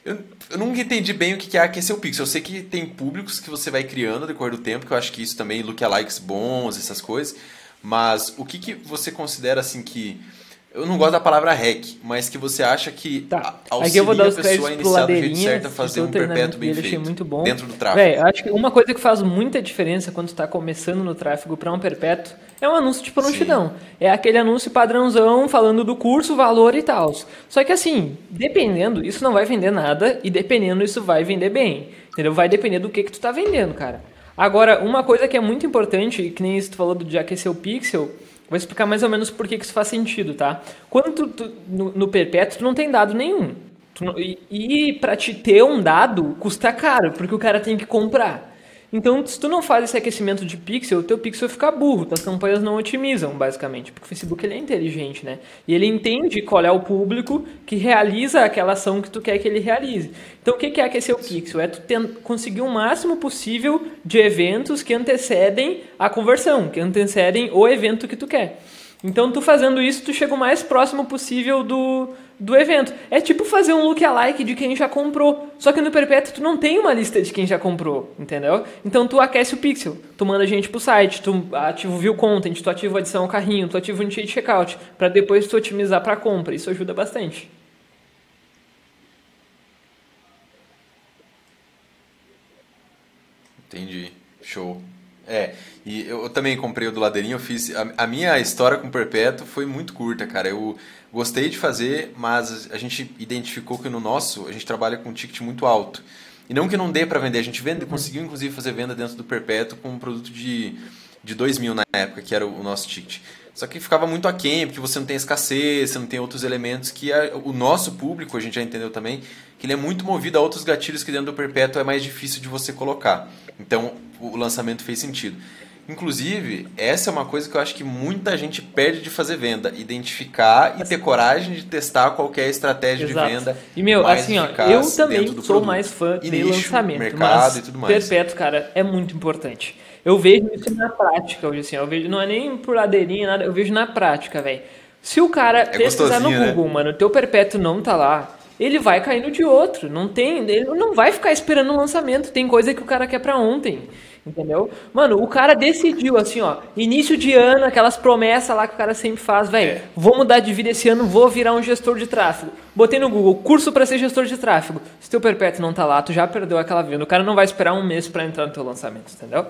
Eu, eu nunca entendi bem o que é aquecer o pixel. Eu sei que tem públicos que você vai criando no decorrer do tempo, que eu acho que isso também, lookalikes bons, essas coisas. Mas o que, que você considera assim que. Eu não gosto da palavra hack, mas que você acha que
Tá.
a-
Aqui eu vou dar
auxilia a
os créditos
pessoa a iniciar do jeito certo a fazer
o
um perpétuo bem feito
muito bom.
dentro do tráfego.
Véi, acho que uma coisa que faz muita diferença quando tu tá começando no tráfego para um perpétuo é um anúncio de prontidão. É aquele anúncio padrãozão falando do curso, valor e tal. Só que assim, dependendo, isso não vai vender nada e dependendo, isso vai vender bem. Entendeu? Vai depender do que que tu tá vendendo, cara. Agora, uma coisa que é muito importante, e que nem isso tu falou de aquecer o pixel, Vou explicar mais ou menos por que que isso faz sentido, tá? Quando tu, no, no perpétuo, tu não tem dado nenhum. E e para te ter um dado, custa caro, porque o cara tem que comprar. Então, se tu não faz esse aquecimento de pixel, o teu pixel fica burro, tuas campanhas não otimizam, basicamente. Porque o Facebook ele é inteligente, né? E ele entende qual é o público que realiza aquela ação que tu quer que ele realize. Então, o que é aquecer o pixel? É tu conseguir o máximo possível de eventos que antecedem a conversão, que antecedem o evento que tu quer. Então, tu fazendo isso, tu chega o mais próximo possível do, do evento. É tipo fazer um lookalike de quem já comprou. Só que no Perpétuo, tu não tem uma lista de quem já comprou, entendeu? Então, tu aquece o pixel. Tu manda gente pro site, tu ativa o view content, tu ativa a adição ao carrinho, tu ativa o initiate checkout, para depois tu otimizar para compra. Isso ajuda bastante.
Entendi. Show. É, e eu também comprei o do Ladeirinho, eu fiz. A, a minha história com o Perpétuo foi muito curta, cara. Eu gostei de fazer, mas a gente identificou que no nosso a gente trabalha com um ticket muito alto. E não que não dê para vender, a gente vende, conseguiu inclusive fazer venda dentro do Perpétuo com um produto de, de 2 mil na época, que era o, o nosso ticket. Só que ficava muito aquém, porque você não tem escassez, você não tem outros elementos que a- o nosso público, a gente já entendeu também, que ele é muito movido a outros gatilhos que dentro do Perpétuo é mais difícil de você colocar. Então, o lançamento fez sentido. Inclusive, essa é uma coisa que eu acho que muita gente perde de fazer venda. Identificar e ter coragem de testar qualquer estratégia
Exato.
de venda
E, meu, assim, ó, eu também sou
produto.
mais fã de lançamento,
mercado
mas
e tudo mais.
perpétuo, cara, é muito importante. Eu vejo isso na prática hoje, assim, eu vejo, não é nem por ladeirinha, nada, eu vejo na prática, velho. Se o cara pesquisar no
né?
Google, mano, o teu perpétuo não tá lá, ele vai caindo de outro, não tem, ele não vai ficar esperando o lançamento, tem coisa que o cara quer pra ontem. Entendeu? Mano, o cara decidiu assim, ó, início de ano, aquelas promessas lá que o cara sempre faz, velho,
É.
vou mudar de vida esse ano, vou virar um gestor de tráfego. Botei no Google, curso para ser gestor de tráfego. Se teu perpétuo não tá lá, tu já perdeu aquela venda. O cara não vai esperar um mês para entrar no teu lançamento, entendeu?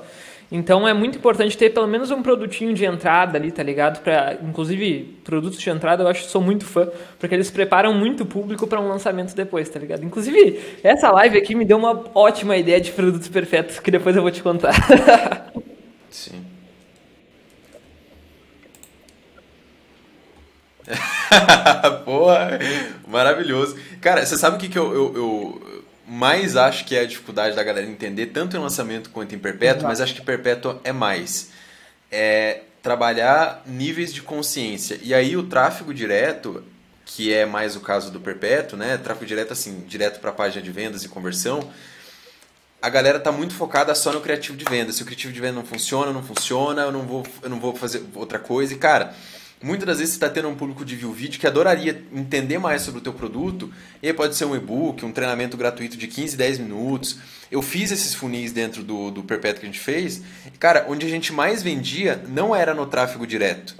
Então é muito importante ter pelo menos um produtinho de entrada ali, tá ligado? Pra, inclusive, produtos de entrada eu acho que sou muito fã, porque eles preparam muito o público para um lançamento depois, tá ligado? Inclusive, essa live aqui me deu uma ótima ideia de produtos perfeitos que depois eu vou te contar. [LAUGHS]
Sim. [LAUGHS] Porra, maravilhoso. Cara, você sabe o que, que eu, eu- eu mais acho que é a dificuldade da galera entender, tanto em lançamento quanto em perpétuo, mas acho que perpétuo é mais. É trabalhar níveis de consciência. E aí o tráfego direto, que é mais o caso do perpétuo, né? Tráfego direto assim, direto para a página de vendas e conversão. A galera tá muito focada só no criativo de venda. Se o criativo de venda não funciona, não funciona, eu não vou, eu não vou fazer outra coisa. E cara, muitas das vezes você está tendo um público de view vídeo que adoraria entender mais sobre o teu produto. E aí pode ser um e-book, um treinamento gratuito de 15, 10 minutos. Eu fiz esses funis dentro do, do Perpétuo que a gente fez. E, cara, onde a gente mais vendia não era no tráfego direto.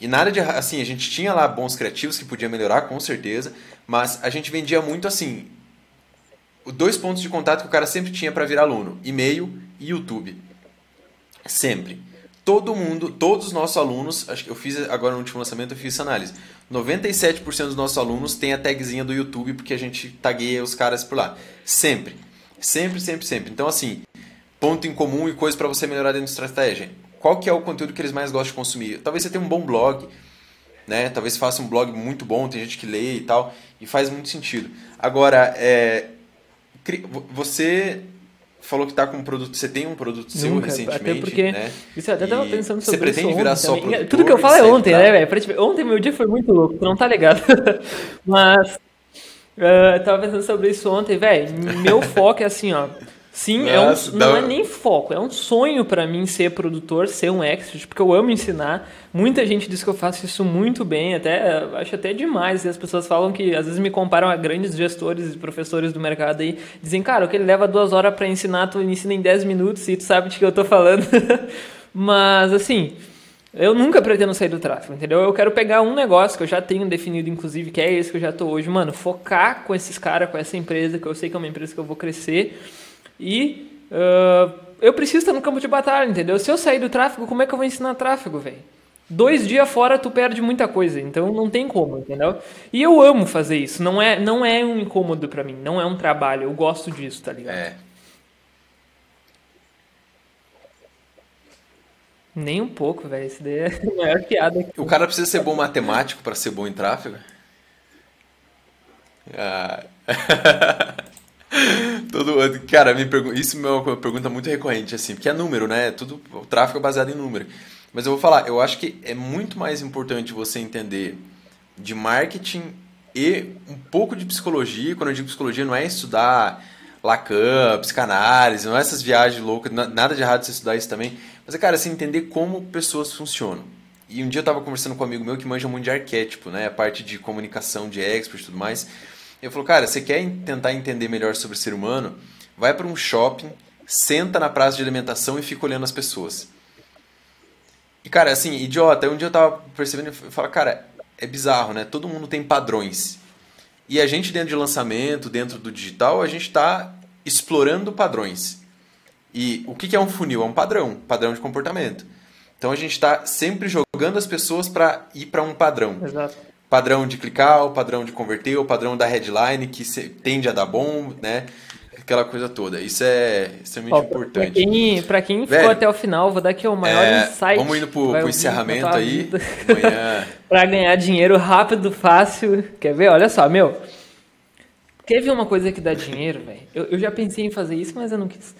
E nada de. Assim, a gente tinha lá bons criativos que podia melhorar, com certeza. Mas a gente vendia muito assim. Dois pontos de contato que o cara sempre tinha para virar aluno: e-mail e YouTube. Sempre todo mundo, todos os nossos alunos, acho que eu fiz agora no último lançamento, eu fiz essa análise. 97% dos nossos alunos tem a tagzinha do YouTube porque a gente tagueia os caras por lá. Sempre. Sempre, sempre, sempre. Então, assim, ponto em comum e coisa para você melhorar dentro da estratégia. Qual que é o conteúdo que eles mais gostam de consumir? Talvez você tenha um bom blog, né? Talvez faça um blog muito bom, tem gente que lê e tal, e faz muito sentido. Agora, é, você falou que tá com um produto, você tem um produto seu
Nunca,
recentemente,
até porque,
né?
Isso eu até tava pensando sobre
Você pretende
isso
virar
ontem
só
também.
produtor?
Tudo que eu falo é ontem,
tá-
né, velho? Ontem meu dia foi muito louco, não tá ligado. [LAUGHS] Mas uh, eu tava pensando sobre isso ontem, velho. Meu foco é assim, ó. Sim, é um, não é nem foco, é um sonho pra mim ser produtor, ser um expert, porque eu amo ensinar. Muita gente diz que eu faço isso muito bem, até acho até demais. E as pessoas falam que às vezes me comparam a grandes gestores e professores do mercado aí, dizem, cara, o que ele leva duas horas pra ensinar, tu ensina em 10 minutos e tu sabe de que eu tô falando. [LAUGHS] Mas assim, eu nunca pretendo sair do tráfego, entendeu? Eu quero pegar um negócio que eu já tenho definido, inclusive, que é esse que eu já tô hoje, mano, focar com esses caras, com essa empresa, que eu sei que é uma empresa que eu vou crescer. E ah, eu preciso estar no campo de batalha, entendeu? Se eu sair do tráfego, como é que eu vou ensinar tráfego, velho? Dois dias fora tu perde muita coisa, então não tem como, entendeu? E eu amo fazer isso, não é, não é um incômodo pra mim, não é um trabalho, eu gosto disso, tá ligado?
É.
Nem um pouco, velho, isso daí é a [LAUGHS] maior piada que
O cara precisa ser bom matemático para ser bom em tráfego? Ah. [LAUGHS] Todo, cara, me isso é uma pergunta muito recorrente, assim, porque é número, né? Tudo, o tráfego é baseado em número. Mas eu vou falar, eu acho que é muito mais importante você entender de marketing e um pouco de psicologia. Quando eu digo psicologia, não é estudar Lacan, psicanálise, não é essas viagens loucas, na- nada de errado você estudar isso também. Mas é, cara, assim, entender como pessoas funcionam. E um dia eu tava conversando com um amigo meu que manja muito de arquétipo, né? A parte de comunicação, de expert e tudo mais. Ele falou, cara, você quer en- tentar entender melhor sobre o ser humano? Vai para um shopping, senta na praça de alimentação e fica olhando as pessoas. E, cara, assim, idiota, um dia eu tava percebendo e falo, cara, é bizarro, né? Todo mundo tem padrões. E a gente, dentro de lançamento, dentro do digital, a gente está explorando padrões. E o que é um funil? É um padrão, padrão de comportamento. Então a gente está sempre jogando as pessoas para ir para um padrão.
Exato.
Padrão de clicar, o padrão de converter, o padrão da headline que tende a dar bom, né? Aquela coisa toda. Isso é extremamente
Ó, pra- pra
importante.
quem, pra quem ficou
Velho,
até o final, vou dar aqui o maior
É,
insight.
vamos indo pro, pro encerramento aí. Amanhã. [LAUGHS]
pra ganhar dinheiro rápido, fácil. Quer ver? Olha só, meu. Quer ver uma coisa que dá dinheiro, velho? Eu, eu já pensei em fazer isso, mas eu não quis.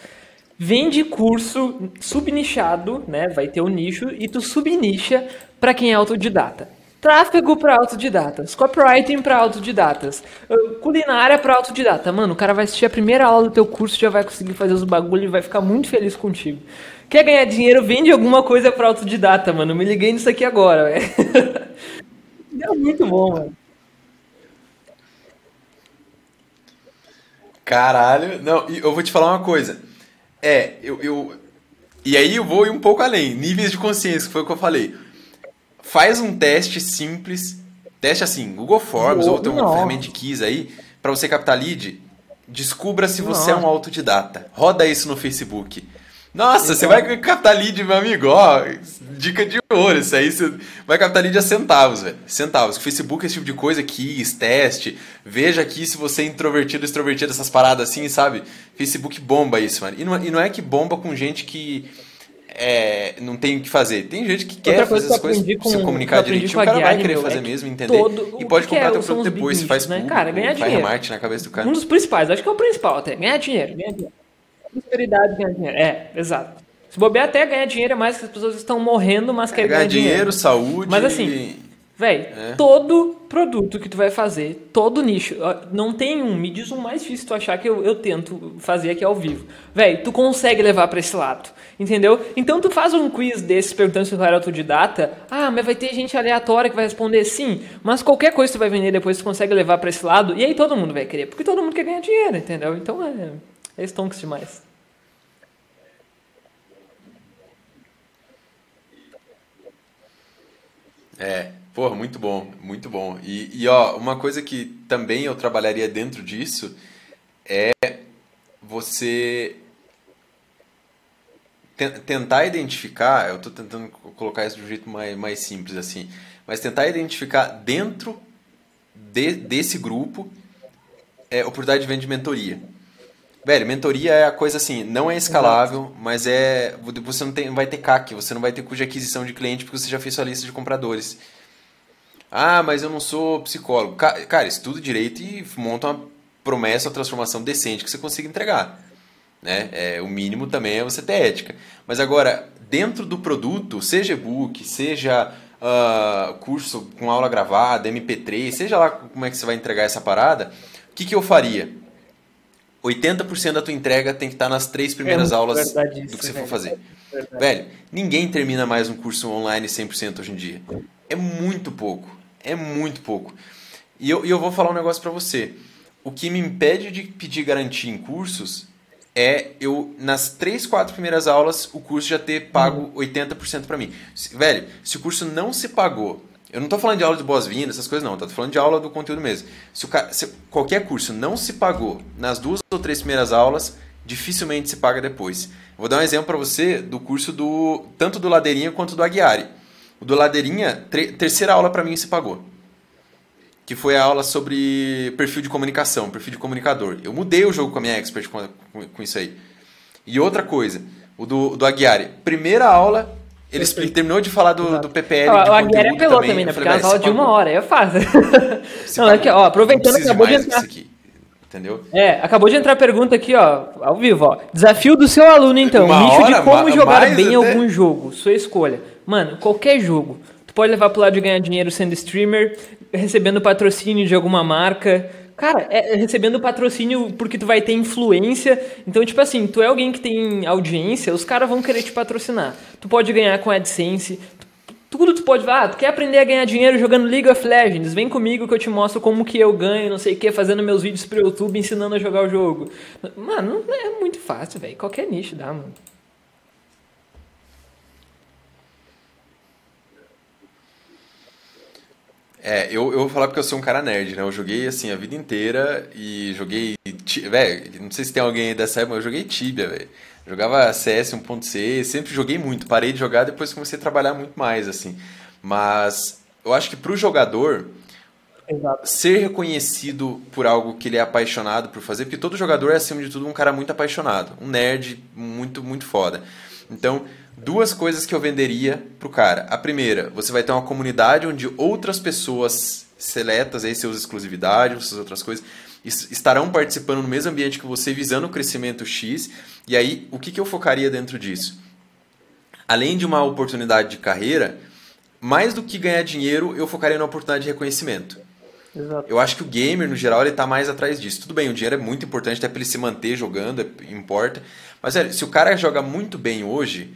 Vende curso subnichado, né? Vai ter o nicho e tu subnicha pra quem é autodidata. Tráfego para autodidatas, copywriting para autodidatas, culinária para autodidata. Mano, o cara vai assistir a primeira aula do teu curso, já vai conseguir fazer os bagulho e vai ficar muito feliz contigo. Quer ganhar dinheiro? Vende alguma coisa para autodidata, mano. Me liguei nisso aqui agora, velho. [LAUGHS] É muito bom, mano.
Caralho. Não, eu vou te falar uma coisa. É, eu, eu. E aí eu vou ir um pouco além. Níveis de consciência, que foi o que eu falei. Faz um teste simples. Teste assim, Google Forms
Boa,
ou tem uma ferramenta de keys aí, pra você captar lead. Descubra se você é um autodidata. Roda isso no Facebook. Nossa, você
Então.
vai captar lead, meu amigo. Ó, dica de ouro. Isso aí você vai captar lead a centavos, velho. Centavos. Facebook é esse tipo de coisa, keys, teste. Veja aqui se você é introvertido, extrovertido, essas paradas assim, sabe? Facebook bomba isso, mano. E não, e não é que bomba com gente que é, não tem o que fazer. Tem gente que quer fazer
que eu
coisas,
com-
se comunicar direitinho, o cara vai querer
meu,
fazer
é
mesmo, entender.
todo-
e pode comprar
é-
teu produto depois, se faz
né?
público,
Cara, ganhar
faz
dinheiro.
na cabeça do cara.
Um dos principais, acho que é o principal até. Ganhar dinheiro, ganhar dinheiro. Prosperidade, ganhar dinheiro. É, exato. Se bobear até ganhar dinheiro é mais que as pessoas estão morrendo, mas querem
Ganhar
ganhar dinheiro.
dinheiro, saúde.
Mas assim, Véi, é. todo produto que tu vai fazer, todo nicho, não tem um, me diz um mais difícil tu achar que eu, eu tento fazer aqui ao vivo. Véi, tu consegue levar para esse lado, entendeu? Então tu faz um quiz desse perguntando se tu é autodidata, ah, mas vai ter gente aleatória que vai responder sim, mas qualquer coisa que tu vai vender depois tu consegue levar para esse lado, e aí todo mundo vai querer, porque todo mundo quer ganhar dinheiro, entendeu? Então é, é stonks demais.
É, Porra, muito bom, muito bom. E, e ó, uma coisa que também eu trabalharia dentro disso é você tentar identificar, eu estou tentando colocar isso de um jeito mais, mais simples assim, mas tentar identificar dentro de, desse grupo é, oportunidade de venda de mentoria. Velho, mentoria é a coisa assim, não é escalável, mas é. Você não tem, vai ter CAC, você não vai ter cuja aquisição de cliente porque você já fez sua lista de compradores. Ah, mas eu não sou psicólogo. Cara, estuda direito e monta uma promessa, uma transformação decente que você consiga entregar. Né? É, o mínimo também é você ter ética. Mas agora, dentro do produto, seja e-book, seja uh, curso com aula gravada, MP3, seja lá como é que você vai entregar essa parada, o que, que eu faria? 80% da tua entrega tem que estar nas três primeiras é aulas do que você for fazer. É Velho, ninguém termina mais um curso online 100% hoje em dia. É muito pouco. É muito pouco. E eu, e eu vou falar um negócio para você. O que me impede de pedir garantia em cursos é eu, nas três, quatro primeiras aulas, o curso já ter pago 80% para mim. Velho, se o curso não se pagou, eu não estou falando de aula de boas-vindas, essas coisas não, estou falando de aula do conteúdo mesmo. Se, o, se qualquer curso não se pagou nas duas ou três primeiras aulas, dificilmente se paga depois. Vou dar um exemplo para você do curso do tanto do Ladeirinha quanto do Aguiari. O do Ladeirinha, terceira aula para mim se pagou. Que foi a aula sobre perfil de comunicação, perfil de comunicador. Eu mudei o jogo com a minha expert com, com, isso aí. E outra coisa, o do, do Aguiari. Primeira aula, ele Perfeito. terminou de falar do, do PPL.
Ó, o Aguiari apelou também, também né? Porque é as aulas de uma hora, é fácil. não, [LAUGHS] aqui, ó, aproveitando, acabou de entrar.
Entendeu?
É, acabou de entrar a pergunta aqui, ó, ao vivo, ó. Desafio do seu aluno, então.
Uma
Nicho
hora,
de como jogar bem
até...
algum jogo. Sua escolha. Mano, qualquer jogo. Tu pode levar pro lado de ganhar dinheiro sendo streamer, recebendo patrocínio de alguma marca. Cara, é, é, recebendo patrocínio porque tu vai ter influência. Então, tipo assim, tu é alguém que tem audiência, os caras vão querer te patrocinar. Tu pode ganhar com AdSense. Tudo tu pode. Ah, tu quer aprender a ganhar dinheiro jogando League of Legends? Vem comigo que eu te mostro como que eu ganho, não sei o que, fazendo meus vídeos pro YouTube ensinando a jogar o jogo. Mano, é muito fácil, velho. Qualquer nicho dá, mano.
É, eu, eu vou falar porque eu sou um cara nerd, né? Eu joguei assim a vida inteira e joguei. Velho, não sei se tem alguém dessa época, mas eu joguei Tibia, velho. Jogava CS 1.6, sempre joguei muito. Parei de jogar depois comecei a trabalhar muito mais, assim. Mas eu acho que pro jogador. Exato. Ser reconhecido por algo que ele é apaixonado por fazer, porque todo jogador é, acima de tudo, um cara muito apaixonado, um nerd muito, muito foda. Então, duas coisas que eu venderia pro cara. A primeira, você vai ter uma comunidade onde outras pessoas seletas, aí seus exclusividades, essas outras coisas, estarão participando no mesmo ambiente que você, visando o crescimento X. E aí, o que, que eu focaria dentro disso? Além de uma oportunidade de carreira, mais do que ganhar dinheiro, eu focaria na oportunidade de reconhecimento. Exato. Eu acho que o gamer, no geral, ele está mais atrás disso. Tudo bem, o dinheiro é muito importante até para ele se manter jogando, é, importa. Mas, velho, se o cara joga muito bem hoje,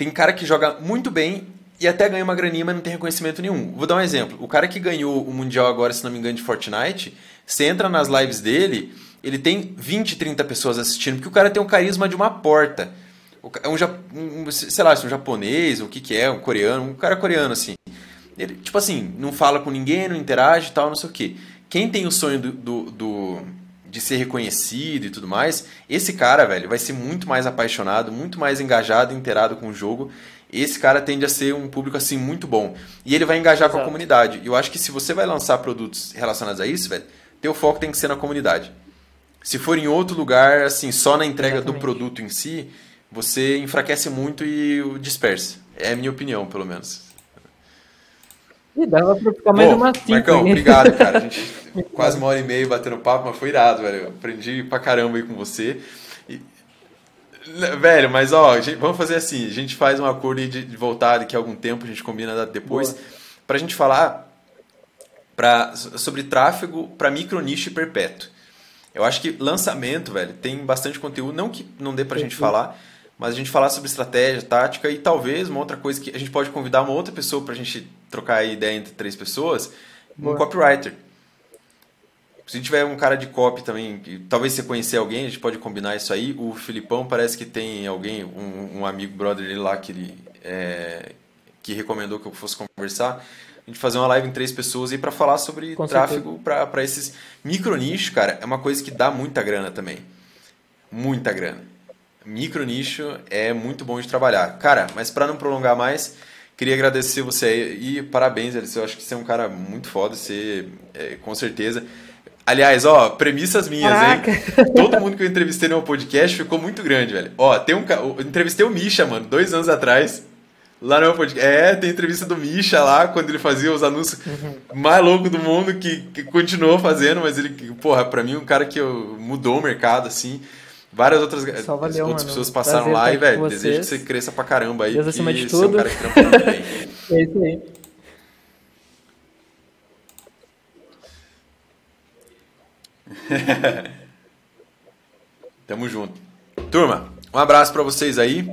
tem cara que joga muito bem e até ganha uma graninha, mas não tem reconhecimento nenhum. Vou dar um exemplo. O cara que ganhou o Mundial agora, se não me engano, de Fortnite, você entra nas lives dele, ele tem 20, 30 pessoas assistindo, porque o cara tem um carisma de uma porta. É um, um, sei lá, é um japonês, o que que é, um coreano, um cara coreano, assim. Ele, tipo assim, não fala com ninguém, não interage e tal, não sei o quê. Quem tem o sonho do, do, do de ser reconhecido e tudo mais, esse cara, velho, vai ser muito mais apaixonado, muito mais engajado, inteirado com o jogo. Esse cara tende a ser um público assim muito bom. E ele vai engajar Exato. com a comunidade. E eu acho que se você vai lançar produtos relacionados a isso, velho, teu foco tem que ser na comunidade. Se for em outro lugar, assim, só na entrega Exatamente. do produto em si, você enfraquece muito e o dispersa. É a minha opinião, pelo menos.
E dava pra ficar mais Bom, uma cinco.
Marcão, obrigado, cara. A [LAUGHS] gente quase uma hora e meia batendo papo, mas foi irado, velho. Eu aprendi pra caramba aí com você. E, velho, mas ó, gente, vamos fazer assim: a gente faz um acordo de, de voltar daqui a algum tempo, a gente combina depois. Boa para a gente falar pra, sobre tráfego para micro nicho perpétuo. Eu acho que lançamento, velho, tem bastante conteúdo, não que não dê para a gente falar, mas a gente falar sobre estratégia, tática e talvez uma outra coisa que a gente pode convidar uma outra pessoa para a gente trocar ideia entre três pessoas, Boa. um copywriter. Se tiver um cara de copy também, talvez você conhecer alguém, a gente pode combinar isso aí. O Filipão parece que tem alguém, um, um amigo brother dele lá que ele é, que recomendou que eu fosse conversar. A gente fazer uma live em três pessoas aí para falar sobre Com tráfego para esses micro nichos, cara. É uma coisa que dá muita grana também. Muita grana. Micro nicho é muito bom de trabalhar. Cara, mas para não prolongar mais, queria agradecer você aí e parabéns, Alice. Eu acho que você é um cara muito foda, você é, com certeza Aliás, ó, premissas minhas, Caraca. hein? [LAUGHS] Todo mundo que eu entrevistei no meu podcast ficou muito grande, velho. Ó, tem um. Eu entrevistei o Misha, mano, dois anos atrás. Lá no meu podcast. É, tem entrevista do Misha lá, quando ele fazia os anúncios uhum. mais loucos do mundo, que, que, continuou fazendo, mas ele, porra, pra mim, um cara que eu, mudou o mercado, assim. Várias outras, valeu, outras pessoas passaram lá e, velho, desejo que você cresça pra caramba aí.
Deus acima de tudo. É um [LAUGHS] é isso aí. [LAUGHS]
Tamo junto. Turma, um abraço para vocês aí.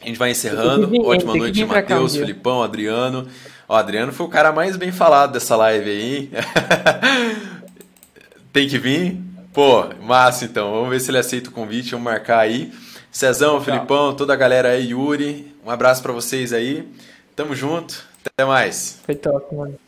A gente vai encerrando. Vir, Ótima noite, Matheus, Filipão, Adriano. O Adriano foi o cara mais bem falado dessa live aí. [LAUGHS] Tem que vir? Pô, massa então. Vamos ver se ele aceita o convite. Vamos marcar aí. Cezão, Filipão, toda a galera aí, Yuri. Um abraço para vocês aí. Tamo junto. Até mais.
Foi top, mano.